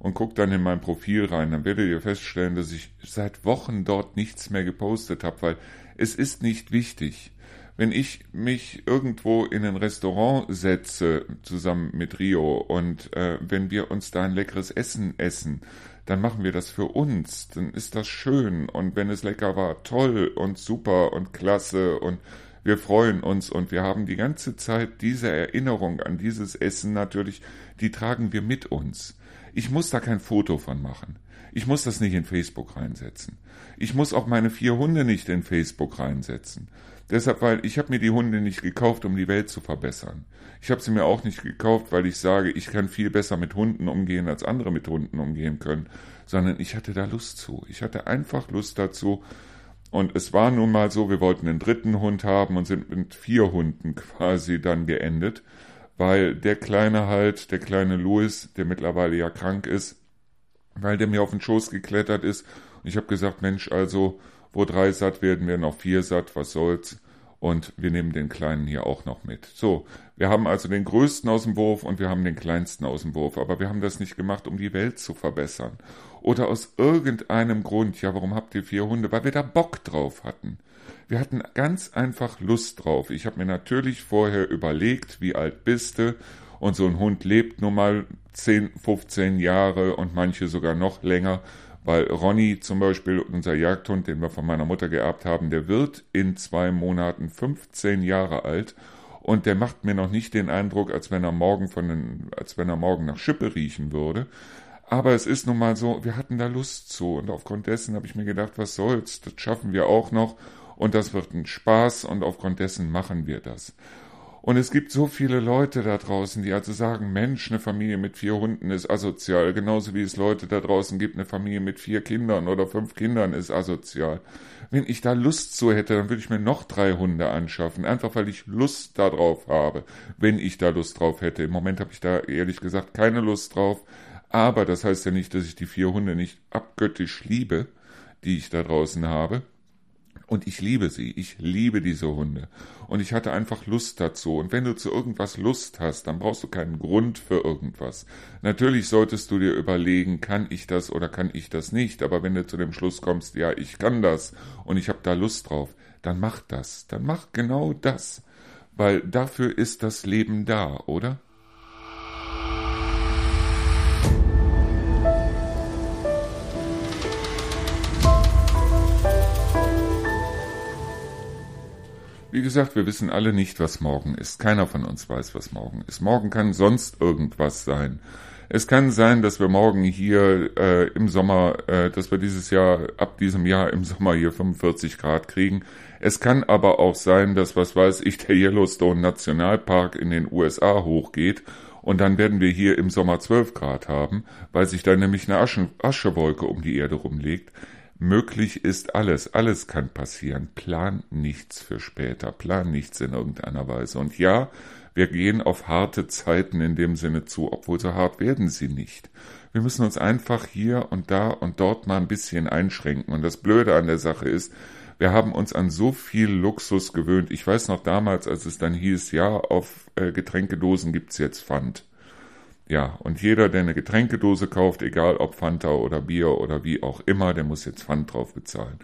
und guckt dann in mein Profil rein, dann werdet ihr feststellen, dass ich seit Wochen dort nichts mehr gepostet habe, weil es ist nicht wichtig. Wenn ich mich irgendwo in ein Restaurant setze, zusammen mit Rio, und äh, wenn wir uns da ein leckeres Essen essen, dann machen wir das für uns, dann ist das schön. Und wenn es lecker war, toll und super und klasse und wir freuen uns und wir haben die ganze Zeit diese Erinnerung an dieses Essen natürlich, die tragen wir mit uns. Ich muss da kein Foto von machen. Ich muss das nicht in Facebook reinsetzen. Ich muss auch meine vier Hunde nicht in Facebook reinsetzen. Deshalb, weil ich habe mir die Hunde nicht gekauft, um die Welt zu verbessern. Ich habe sie mir auch nicht gekauft, weil ich sage, ich kann viel besser mit Hunden umgehen, als andere mit Hunden umgehen können, sondern ich hatte da Lust zu. Ich hatte einfach Lust dazu. Und es war nun mal so, wir wollten einen dritten Hund haben und sind mit vier Hunden quasi dann geendet, weil der Kleine halt, der kleine Louis, der mittlerweile ja krank ist, weil der mir auf den Schoß geklettert ist. Und ich habe gesagt, Mensch, also wo drei satt werden, werden auch vier satt, was soll's. Und wir nehmen den Kleinen hier auch noch mit. So, wir haben also den Größten aus dem Wurf und wir haben den Kleinsten aus dem Wurf. Aber wir haben das nicht gemacht, um die Welt zu verbessern. Oder aus irgendeinem Grund. Ja, warum habt ihr vier Hunde? Weil wir da Bock drauf hatten. Wir hatten ganz einfach Lust drauf. Ich habe mir natürlich vorher überlegt, wie alt bist du? Und so ein Hund lebt nun mal 10, 15 Jahre und manche sogar noch länger. Weil Ronny zum Beispiel, unser Jagdhund, den wir von meiner Mutter geerbt haben, der wird in zwei Monaten 15 Jahre alt. Und der macht mir noch nicht den Eindruck, als wenn er morgen von den, als wenn er morgen nach Schippe riechen würde. Aber es ist nun mal so, wir hatten da Lust zu. Und aufgrund dessen habe ich mir gedacht, was soll's, das schaffen wir auch noch. Und das wird ein Spaß. Und aufgrund dessen machen wir das. Und es gibt so viele Leute da draußen, die also sagen, Mensch, eine Familie mit vier Hunden ist asozial, genauso wie es Leute da draußen gibt, eine Familie mit vier Kindern oder fünf Kindern ist asozial. Wenn ich da Lust zu hätte, dann würde ich mir noch drei Hunde anschaffen, einfach weil ich Lust darauf habe, wenn ich da Lust drauf hätte. Im Moment habe ich da ehrlich gesagt keine Lust drauf, aber das heißt ja nicht, dass ich die vier Hunde nicht abgöttisch liebe, die ich da draußen habe. Und ich liebe sie. Ich liebe diese Hunde. Und ich hatte einfach Lust dazu. Und wenn du zu irgendwas Lust hast, dann brauchst du keinen Grund für irgendwas. Natürlich solltest du dir überlegen, kann ich das oder kann ich das nicht. Aber wenn du zu dem Schluss kommst, ja, ich kann das und ich habe da Lust drauf, dann mach das. Dann mach genau das. Weil dafür ist das Leben da, oder? Wie gesagt, wir wissen alle nicht, was morgen ist. Keiner von uns weiß, was morgen ist. Morgen kann sonst irgendwas sein. Es kann sein, dass wir morgen hier äh, im Sommer, äh, dass wir dieses Jahr, ab diesem Jahr im Sommer hier 45 Grad kriegen. Es kann aber auch sein, dass, was weiß ich, der Yellowstone Nationalpark in den USA hochgeht und dann werden wir hier im Sommer 12 Grad haben, weil sich da nämlich eine Asche, Aschewolke um die Erde rumlegt. Möglich ist alles, alles kann passieren. Plan nichts für später, plan nichts in irgendeiner Weise. Und ja, wir gehen auf harte Zeiten in dem Sinne zu, obwohl so hart werden sie nicht. Wir müssen uns einfach hier und da und dort mal ein bisschen einschränken. Und das Blöde an der Sache ist, wir haben uns an so viel Luxus gewöhnt. Ich weiß noch damals, als es dann hieß, ja, auf äh, Getränkedosen gibt's jetzt Pfand. Ja, und jeder, der eine Getränkedose kauft, egal ob Fanta oder Bier oder wie auch immer, der muss jetzt Pfand drauf bezahlen.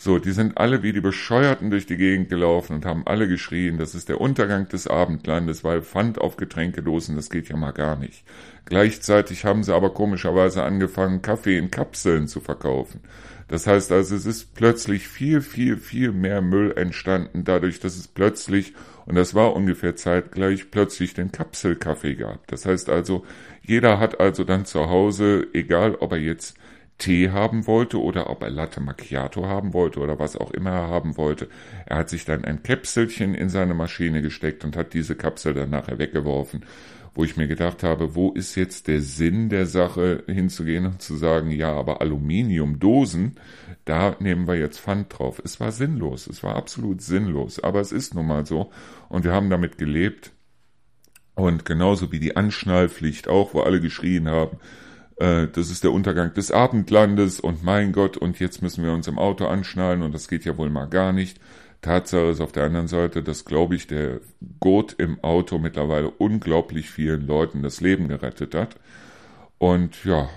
So, die sind alle wie die Bescheuerten durch die Gegend gelaufen und haben alle geschrien, das ist der Untergang des Abendlandes, weil Pfand auf Getränkedosen, das geht ja mal gar nicht. Gleichzeitig haben sie aber komischerweise angefangen, Kaffee in Kapseln zu verkaufen. Das heißt also, es ist plötzlich viel, viel, viel mehr Müll entstanden, dadurch, dass es plötzlich, und das war ungefähr zeitgleich, plötzlich den Kapselkaffee gab. Das heißt also, jeder hat also dann zu Hause, egal ob er jetzt Tee haben wollte oder ob er Latte Macchiato haben wollte oder was auch immer er haben wollte. Er hat sich dann ein Käpselchen in seine Maschine gesteckt und hat diese Kapsel dann nachher weggeworfen wo ich mir gedacht habe, wo ist jetzt der Sinn der Sache hinzugehen und zu sagen, ja, aber Aluminiumdosen, da nehmen wir jetzt Pfand drauf. Es war sinnlos, es war absolut sinnlos, aber es ist nun mal so und wir haben damit gelebt und genauso wie die Anschnallpflicht auch, wo alle geschrien haben, äh, das ist der Untergang des Abendlandes und mein Gott, und jetzt müssen wir uns im Auto anschnallen und das geht ja wohl mal gar nicht. Tatsache ist auf der anderen Seite, dass, glaube ich, der Gurt im Auto mittlerweile unglaublich vielen Leuten das Leben gerettet hat. Und ja,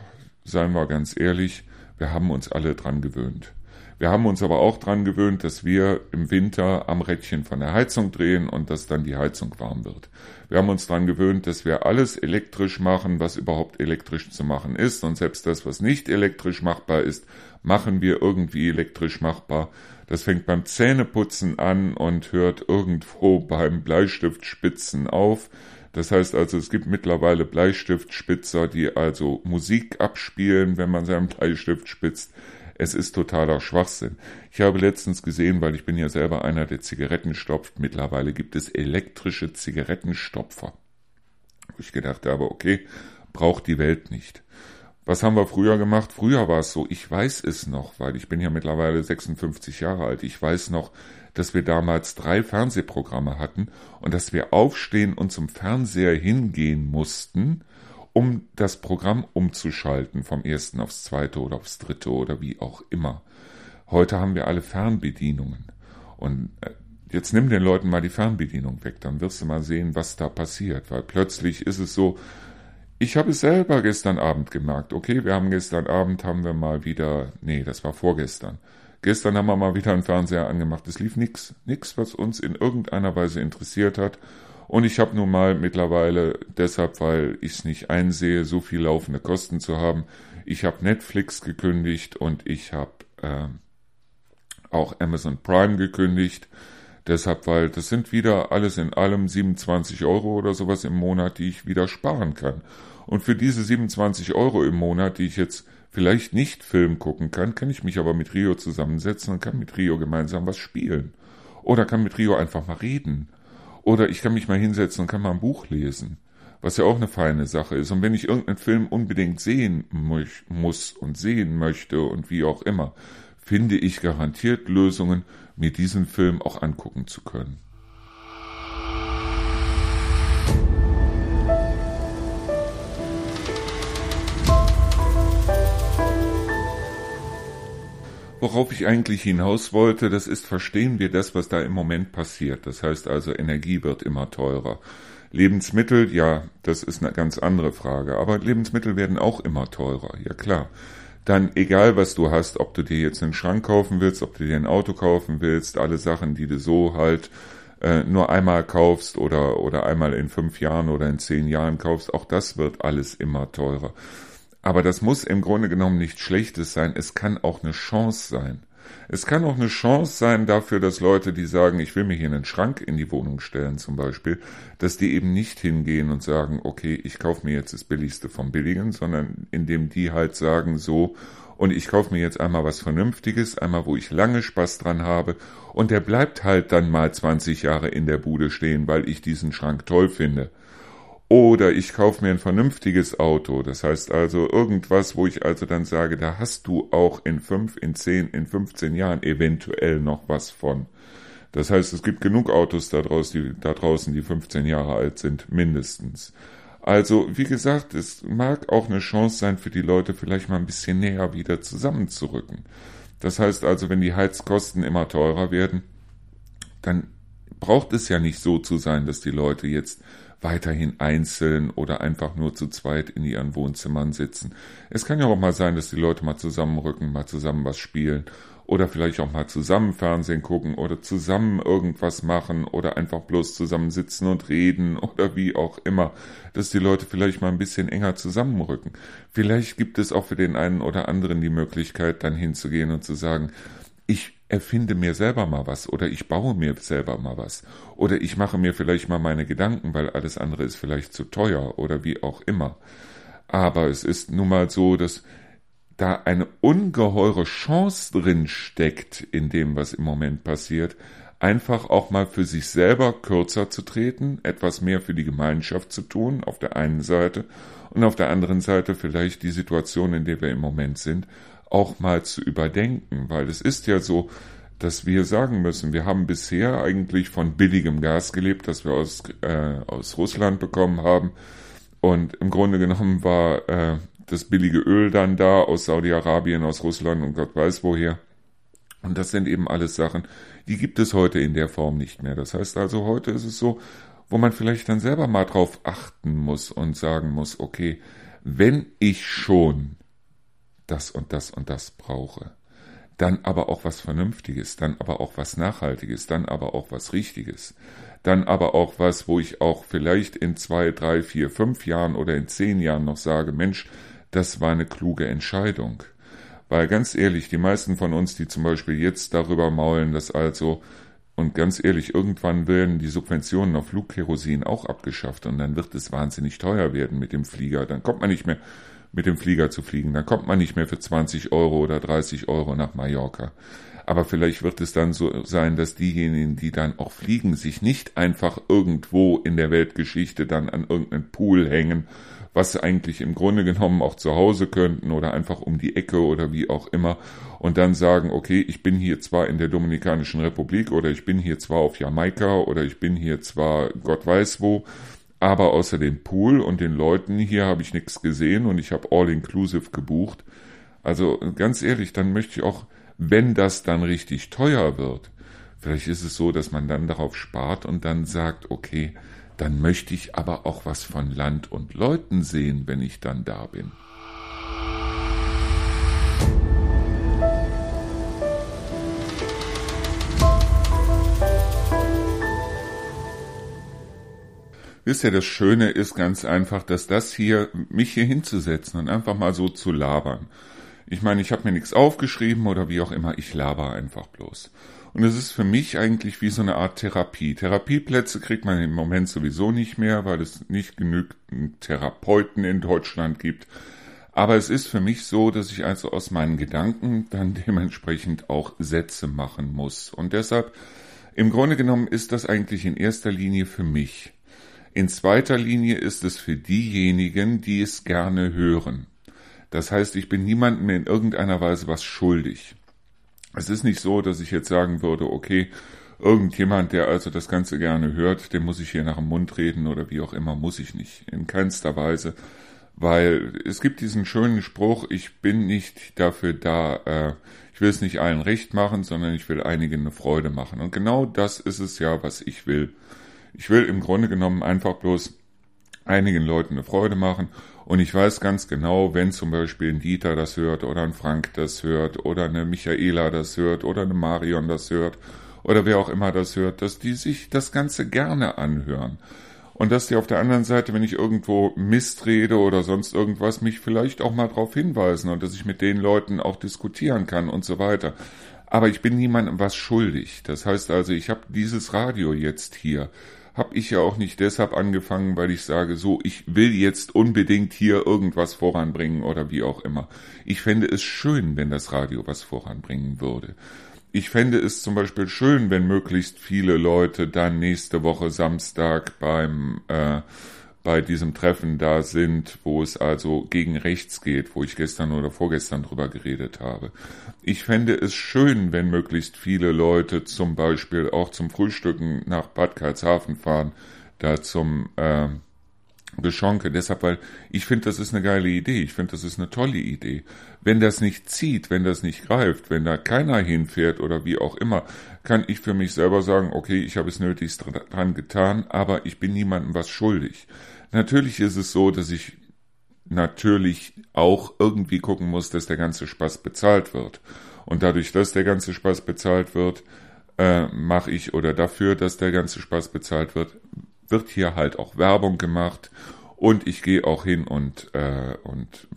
seien wir ganz ehrlich, wir haben uns alle dran gewöhnt. Wir haben uns aber auch dran gewöhnt, dass wir im Winter am Rädchen von der Heizung drehen und dass dann die Heizung warm wird. Wir haben uns dran gewöhnt, dass wir alles elektrisch machen, was überhaupt elektrisch zu machen ist und selbst das, was nicht elektrisch machbar ist, machen wir irgendwie elektrisch machbar. Das fängt beim Zähneputzen an und hört irgendwo beim Bleistiftspitzen auf. Das heißt also, es gibt mittlerweile Bleistiftspitzer, die also Musik abspielen, wenn man seinen Bleistift spitzt. Es ist totaler Schwachsinn. Ich habe letztens gesehen, weil ich bin ja selber einer, der Zigaretten stopft. Mittlerweile gibt es elektrische Zigarettenstopfer. Wo ich gedacht habe, okay, braucht die Welt nicht. Was haben wir früher gemacht? Früher war es so, ich weiß es noch, weil ich bin ja mittlerweile 56 Jahre alt. Ich weiß noch, dass wir damals drei Fernsehprogramme hatten und dass wir aufstehen und zum Fernseher hingehen mussten um das Programm umzuschalten vom ersten aufs zweite oder aufs dritte oder wie auch immer. Heute haben wir alle Fernbedienungen. Und äh, jetzt nimm den Leuten mal die Fernbedienung weg, dann wirst du mal sehen, was da passiert. Weil plötzlich ist es so, ich habe es selber gestern Abend gemerkt. Okay, wir haben gestern Abend haben wir mal wieder, nee, das war vorgestern. Gestern haben wir mal wieder einen Fernseher angemacht. Es lief nichts, nichts, was uns in irgendeiner Weise interessiert hat. Und ich habe nun mal mittlerweile, deshalb, weil ich es nicht einsehe, so viel laufende Kosten zu haben. Ich habe Netflix gekündigt und ich habe äh, auch Amazon Prime gekündigt. Deshalb, weil das sind wieder alles in allem 27 Euro oder sowas im Monat, die ich wieder sparen kann. Und für diese 27 Euro im Monat, die ich jetzt vielleicht nicht Film gucken kann, kann ich mich aber mit Rio zusammensetzen und kann mit Rio gemeinsam was spielen. Oder kann mit Rio einfach mal reden. Oder ich kann mich mal hinsetzen und kann mal ein Buch lesen, was ja auch eine feine Sache ist. Und wenn ich irgendeinen Film unbedingt sehen muss und sehen möchte und wie auch immer, finde ich garantiert Lösungen, mir diesen Film auch angucken zu können. Worauf ich eigentlich hinaus wollte, das ist, verstehen wir das, was da im Moment passiert. Das heißt also, Energie wird immer teurer. Lebensmittel, ja, das ist eine ganz andere Frage. Aber Lebensmittel werden auch immer teurer, ja klar. Dann egal, was du hast, ob du dir jetzt einen Schrank kaufen willst, ob du dir ein Auto kaufen willst, alle Sachen, die du so halt äh, nur einmal kaufst oder, oder einmal in fünf Jahren oder in zehn Jahren kaufst, auch das wird alles immer teurer. Aber das muss im Grunde genommen nichts Schlechtes sein. Es kann auch eine Chance sein. Es kann auch eine Chance sein dafür, dass Leute, die sagen, ich will mir hier einen Schrank in die Wohnung stellen zum Beispiel, dass die eben nicht hingehen und sagen, okay, ich kaufe mir jetzt das Billigste vom Billigen, sondern indem die halt sagen so, und ich kaufe mir jetzt einmal was Vernünftiges, einmal wo ich lange Spaß dran habe, und der bleibt halt dann mal 20 Jahre in der Bude stehen, weil ich diesen Schrank toll finde. Oder ich kaufe mir ein vernünftiges Auto. Das heißt also irgendwas, wo ich also dann sage, da hast du auch in fünf, in zehn, in 15 Jahren eventuell noch was von. Das heißt, es gibt genug Autos da draußen, die, da draußen, die 15 Jahre alt sind, mindestens. Also, wie gesagt, es mag auch eine Chance sein für die Leute, vielleicht mal ein bisschen näher wieder zusammenzurücken. Das heißt also, wenn die Heizkosten immer teurer werden, dann braucht es ja nicht so zu sein, dass die Leute jetzt weiterhin einzeln oder einfach nur zu zweit in ihren Wohnzimmern sitzen. Es kann ja auch mal sein, dass die Leute mal zusammenrücken, mal zusammen was spielen oder vielleicht auch mal zusammen Fernsehen gucken oder zusammen irgendwas machen oder einfach bloß zusammen sitzen und reden oder wie auch immer, dass die Leute vielleicht mal ein bisschen enger zusammenrücken. Vielleicht gibt es auch für den einen oder anderen die Möglichkeit, dann hinzugehen und zu sagen, ich erfinde mir selber mal was oder ich baue mir selber mal was oder ich mache mir vielleicht mal meine Gedanken, weil alles andere ist vielleicht zu teuer oder wie auch immer. Aber es ist nun mal so, dass da eine ungeheure Chance drin steckt in dem, was im Moment passiert, einfach auch mal für sich selber kürzer zu treten, etwas mehr für die Gemeinschaft zu tun, auf der einen Seite, und auf der anderen Seite vielleicht die Situation, in der wir im Moment sind, auch mal zu überdenken, weil es ist ja so, dass wir sagen müssen, wir haben bisher eigentlich von billigem Gas gelebt, das wir aus, äh, aus Russland bekommen haben. Und im Grunde genommen war äh, das billige Öl dann da aus Saudi-Arabien, aus Russland und Gott weiß woher. Und das sind eben alles Sachen, die gibt es heute in der Form nicht mehr. Das heißt also, heute ist es so, wo man vielleicht dann selber mal drauf achten muss und sagen muss, okay, wenn ich schon das und das und das brauche, dann aber auch was Vernünftiges, dann aber auch was Nachhaltiges, dann aber auch was Richtiges, dann aber auch was, wo ich auch vielleicht in zwei, drei, vier, fünf Jahren oder in zehn Jahren noch sage, Mensch, das war eine kluge Entscheidung. Weil ganz ehrlich, die meisten von uns, die zum Beispiel jetzt darüber maulen, dass also, und ganz ehrlich, irgendwann werden die Subventionen auf Flugkerosin auch abgeschafft und dann wird es wahnsinnig teuer werden mit dem Flieger. Dann kommt man nicht mehr mit dem Flieger zu fliegen. Dann kommt man nicht mehr für 20 Euro oder 30 Euro nach Mallorca. Aber vielleicht wird es dann so sein, dass diejenigen, die dann auch fliegen, sich nicht einfach irgendwo in der Weltgeschichte dann an irgendeinen Pool hängen, was sie eigentlich im Grunde genommen auch zu Hause könnten oder einfach um die Ecke oder wie auch immer und dann sagen, okay, ich bin hier zwar in der Dominikanischen Republik oder ich bin hier zwar auf Jamaika oder ich bin hier zwar Gott weiß wo, aber außer dem Pool und den Leuten hier habe ich nichts gesehen und ich habe all-inclusive gebucht. Also ganz ehrlich, dann möchte ich auch wenn das dann richtig teuer wird, vielleicht ist es so, dass man dann darauf spart und dann sagt, okay, dann möchte ich aber auch was von Land und Leuten sehen, wenn ich dann da bin. Wisst ihr, das Schöne ist ganz einfach, dass das hier, mich hier hinzusetzen und einfach mal so zu labern. Ich meine, ich habe mir nichts aufgeschrieben oder wie auch immer, ich laber einfach bloß. Und es ist für mich eigentlich wie so eine Art Therapie. Therapieplätze kriegt man im Moment sowieso nicht mehr, weil es nicht genügend Therapeuten in Deutschland gibt. Aber es ist für mich so, dass ich also aus meinen Gedanken dann dementsprechend auch Sätze machen muss. Und deshalb, im Grunde genommen ist das eigentlich in erster Linie für mich. In zweiter Linie ist es für diejenigen, die es gerne hören. Das heißt, ich bin niemandem in irgendeiner Weise was schuldig. Es ist nicht so, dass ich jetzt sagen würde, okay, irgendjemand, der also das Ganze gerne hört, dem muss ich hier nach dem Mund reden oder wie auch immer, muss ich nicht. In keinster Weise. Weil es gibt diesen schönen Spruch, ich bin nicht dafür da, äh, ich will es nicht allen recht machen, sondern ich will einigen eine Freude machen. Und genau das ist es ja, was ich will. Ich will im Grunde genommen einfach bloß einigen Leuten eine Freude machen und ich weiß ganz genau, wenn zum Beispiel ein Dieter das hört oder ein Frank das hört oder eine Michaela das hört oder eine Marion das hört oder wer auch immer das hört, dass die sich das Ganze gerne anhören. Und dass die auf der anderen Seite, wenn ich irgendwo Mist rede oder sonst irgendwas, mich vielleicht auch mal darauf hinweisen und dass ich mit den Leuten auch diskutieren kann und so weiter. Aber ich bin niemandem was schuldig. Das heißt also, ich habe dieses Radio jetzt hier habe ich ja auch nicht deshalb angefangen, weil ich sage, so, ich will jetzt unbedingt hier irgendwas voranbringen oder wie auch immer. Ich fände es schön, wenn das Radio was voranbringen würde. Ich fände es zum Beispiel schön, wenn möglichst viele Leute dann nächste Woche Samstag beim äh, bei diesem Treffen da sind, wo es also gegen rechts geht, wo ich gestern oder vorgestern drüber geredet habe. Ich fände es schön, wenn möglichst viele Leute zum Beispiel auch zum Frühstücken nach Bad Karlshafen fahren, da zum äh, Geschonke. Deshalb, weil ich finde, das ist eine geile Idee. Ich finde, das ist eine tolle Idee. Wenn das nicht zieht, wenn das nicht greift, wenn da keiner hinfährt oder wie auch immer, kann ich für mich selber sagen, okay, ich habe es nötigst dran getan, aber ich bin niemandem was schuldig. Natürlich ist es so, dass ich natürlich auch irgendwie gucken muss, dass der ganze Spaß bezahlt wird. Und dadurch, dass der ganze Spaß bezahlt wird, äh, mache ich oder dafür, dass der ganze Spaß bezahlt wird, wird hier halt auch Werbung gemacht und ich gehe auch hin und, äh, und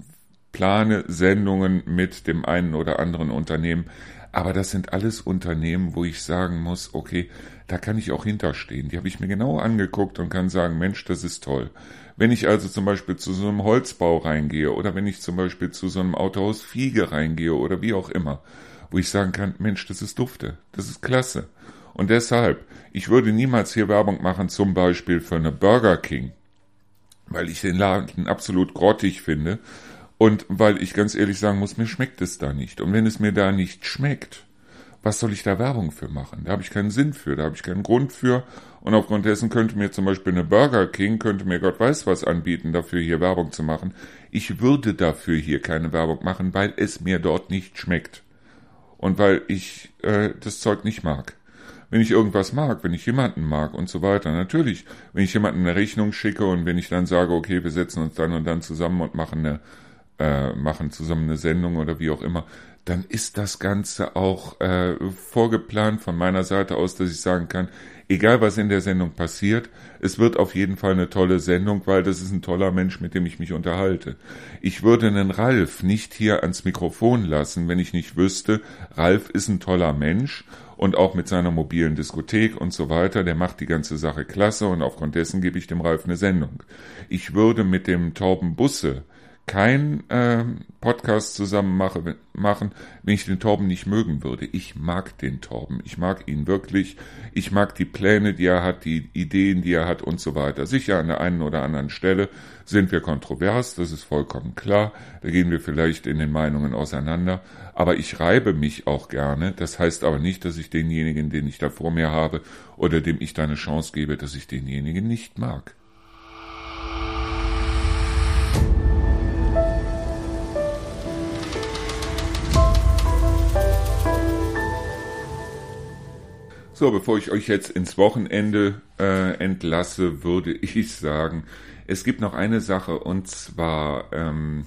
plane Sendungen mit dem einen oder anderen Unternehmen. Aber das sind alles Unternehmen, wo ich sagen muss, okay, da kann ich auch hinterstehen. Die habe ich mir genau angeguckt und kann sagen, Mensch, das ist toll. Wenn ich also zum Beispiel zu so einem Holzbau reingehe oder wenn ich zum Beispiel zu so einem Autohaus Fiege reingehe oder wie auch immer, wo ich sagen kann, Mensch, das ist dufte, das ist klasse. Und deshalb, ich würde niemals hier Werbung machen, zum Beispiel für eine Burger King, weil ich den Laden absolut grottig finde und weil ich ganz ehrlich sagen muss, mir schmeckt es da nicht. Und wenn es mir da nicht schmeckt, was soll ich da Werbung für machen? Da habe ich keinen Sinn für, da habe ich keinen Grund für. Und aufgrund dessen könnte mir zum Beispiel eine Burger King, könnte mir Gott weiß was anbieten, dafür hier Werbung zu machen. Ich würde dafür hier keine Werbung machen, weil es mir dort nicht schmeckt. Und weil ich äh, das Zeug nicht mag. Wenn ich irgendwas mag, wenn ich jemanden mag und so weiter, natürlich, wenn ich jemanden eine Rechnung schicke und wenn ich dann sage, okay, wir setzen uns dann und dann zusammen und machen eine äh, machen zusammen eine Sendung oder wie auch immer, dann ist das Ganze auch äh, vorgeplant von meiner Seite aus, dass ich sagen kann, egal was in der Sendung passiert, es wird auf jeden Fall eine tolle Sendung, weil das ist ein toller Mensch, mit dem ich mich unterhalte. Ich würde einen Ralf nicht hier ans Mikrofon lassen, wenn ich nicht wüsste, Ralf ist ein toller Mensch und auch mit seiner mobilen Diskothek und so weiter, der macht die ganze Sache klasse und aufgrund dessen gebe ich dem Ralf eine Sendung. Ich würde mit dem Torben Busse kein äh, Podcast zusammen mache, machen, wenn ich den Torben nicht mögen würde. Ich mag den Torben. Ich mag ihn wirklich. Ich mag die Pläne, die er hat, die Ideen, die er hat und so weiter. Sicher an der einen oder anderen Stelle sind wir kontrovers, das ist vollkommen klar. Da gehen wir vielleicht in den Meinungen auseinander. Aber ich reibe mich auch gerne. Das heißt aber nicht, dass ich denjenigen, den ich da vor mir habe oder dem ich da eine Chance gebe, dass ich denjenigen nicht mag. So, bevor ich euch jetzt ins Wochenende äh, entlasse, würde ich sagen, es gibt noch eine Sache und zwar, ähm,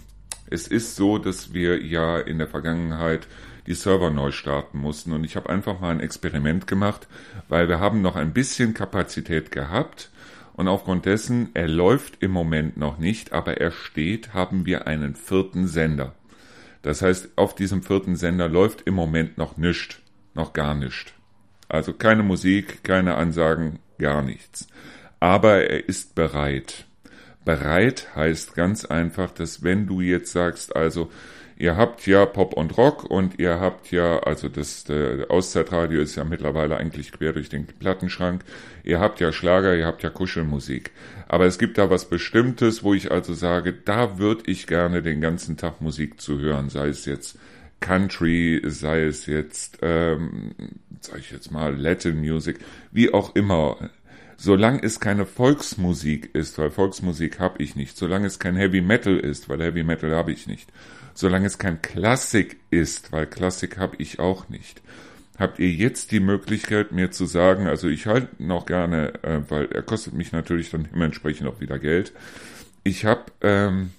es ist so, dass wir ja in der Vergangenheit die Server neu starten mussten und ich habe einfach mal ein Experiment gemacht, weil wir haben noch ein bisschen Kapazität gehabt und aufgrund dessen, er läuft im Moment noch nicht, aber er steht, haben wir einen vierten Sender. Das heißt, auf diesem vierten Sender läuft im Moment noch nichts, noch gar nichts. Also keine Musik, keine Ansagen, gar nichts. Aber er ist bereit. Bereit heißt ganz einfach, dass wenn du jetzt sagst, also ihr habt ja Pop und Rock und ihr habt ja, also das der Auszeitradio ist ja mittlerweile eigentlich quer durch den Plattenschrank, ihr habt ja Schlager, ihr habt ja Kuschelmusik. Aber es gibt da was Bestimmtes, wo ich also sage, da würde ich gerne den ganzen Tag Musik zu hören, sei es jetzt Country, sei es jetzt, ähm, sag ich jetzt mal, Latin Music, wie auch immer. Solange es keine Volksmusik ist, weil Volksmusik habe ich nicht, solange es kein Heavy Metal ist, weil Heavy Metal habe ich nicht, solange es kein Klassik ist, weil Klassik habe ich auch nicht, habt ihr jetzt die Möglichkeit, mir zu sagen, also ich halte noch gerne, äh, weil er kostet mich natürlich dann dementsprechend auch wieder Geld. Ich habe ähm,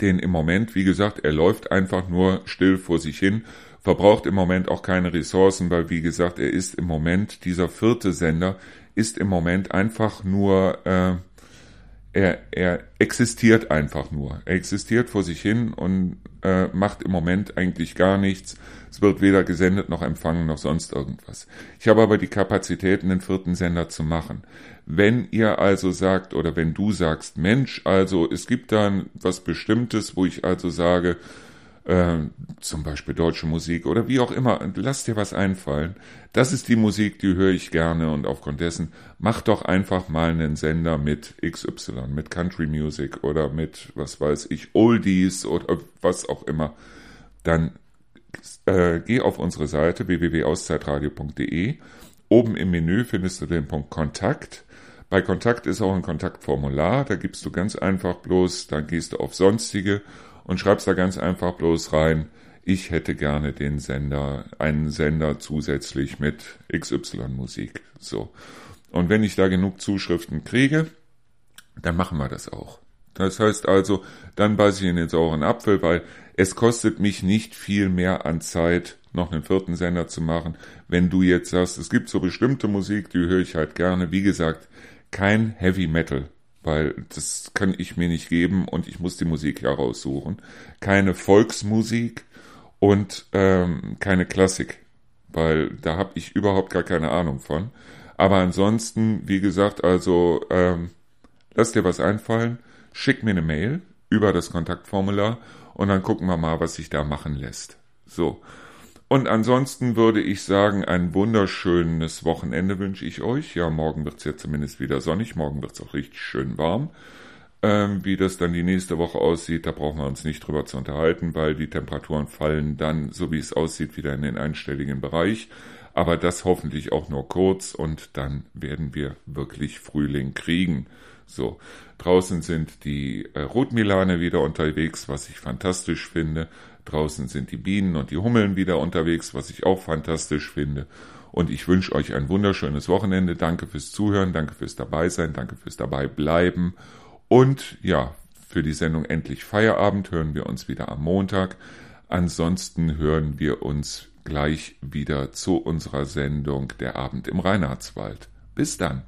den im Moment, wie gesagt, er läuft einfach nur still vor sich hin, verbraucht im Moment auch keine Ressourcen, weil wie gesagt, er ist im Moment, dieser vierte Sender ist im Moment einfach nur, äh, er, er existiert einfach nur. Er existiert vor sich hin und äh, macht im Moment eigentlich gar nichts. Es wird weder gesendet noch empfangen noch sonst irgendwas. Ich habe aber die Kapazitäten, den vierten Sender zu machen. Wenn ihr also sagt oder wenn du sagst, Mensch, also es gibt da was Bestimmtes, wo ich also sage, äh, zum Beispiel deutsche Musik oder wie auch immer, lass dir was einfallen. Das ist die Musik, die höre ich gerne und aufgrund dessen mach doch einfach mal einen Sender mit XY, mit Country Music oder mit, was weiß ich, Oldies oder was auch immer. Dann äh, geh auf unsere Seite www.auszeitradio.de. Oben im Menü findest du den Punkt Kontakt. Bei Kontakt ist auch ein Kontaktformular. Da gibst du ganz einfach bloß, dann gehst du auf Sonstige und schreibst da ganz einfach bloß rein, ich hätte gerne den Sender, einen Sender zusätzlich mit XY Musik. So. Und wenn ich da genug Zuschriften kriege, dann machen wir das auch. Das heißt also, dann beiße ich in den sauren Apfel, weil es kostet mich nicht viel mehr an Zeit, noch einen vierten Sender zu machen. Wenn du jetzt sagst, es gibt so bestimmte Musik, die höre ich halt gerne. Wie gesagt, kein Heavy Metal weil das kann ich mir nicht geben und ich muss die Musik heraussuchen. Keine Volksmusik und ähm, keine Klassik, weil da habe ich überhaupt gar keine Ahnung von. Aber ansonsten, wie gesagt, also ähm, lass dir was einfallen, schick mir eine Mail über das Kontaktformular und dann gucken wir mal, was sich da machen lässt. So. Und ansonsten würde ich sagen, ein wunderschönes Wochenende wünsche ich euch. Ja, morgen wird es ja zumindest wieder sonnig, morgen wird es auch richtig schön warm. Ähm, wie das dann die nächste Woche aussieht, da brauchen wir uns nicht drüber zu unterhalten, weil die Temperaturen fallen dann, so wie es aussieht, wieder in den einstelligen Bereich. Aber das hoffentlich auch nur kurz und dann werden wir wirklich Frühling kriegen. So, draußen sind die äh, Rotmilane wieder unterwegs, was ich fantastisch finde. Draußen sind die Bienen und die Hummeln wieder unterwegs, was ich auch fantastisch finde. Und ich wünsche euch ein wunderschönes Wochenende. Danke fürs Zuhören, danke fürs Dabeisein, danke fürs Dabeibleiben. Und ja, für die Sendung Endlich Feierabend hören wir uns wieder am Montag. Ansonsten hören wir uns gleich wieder zu unserer Sendung Der Abend im Reinhardswald. Bis dann.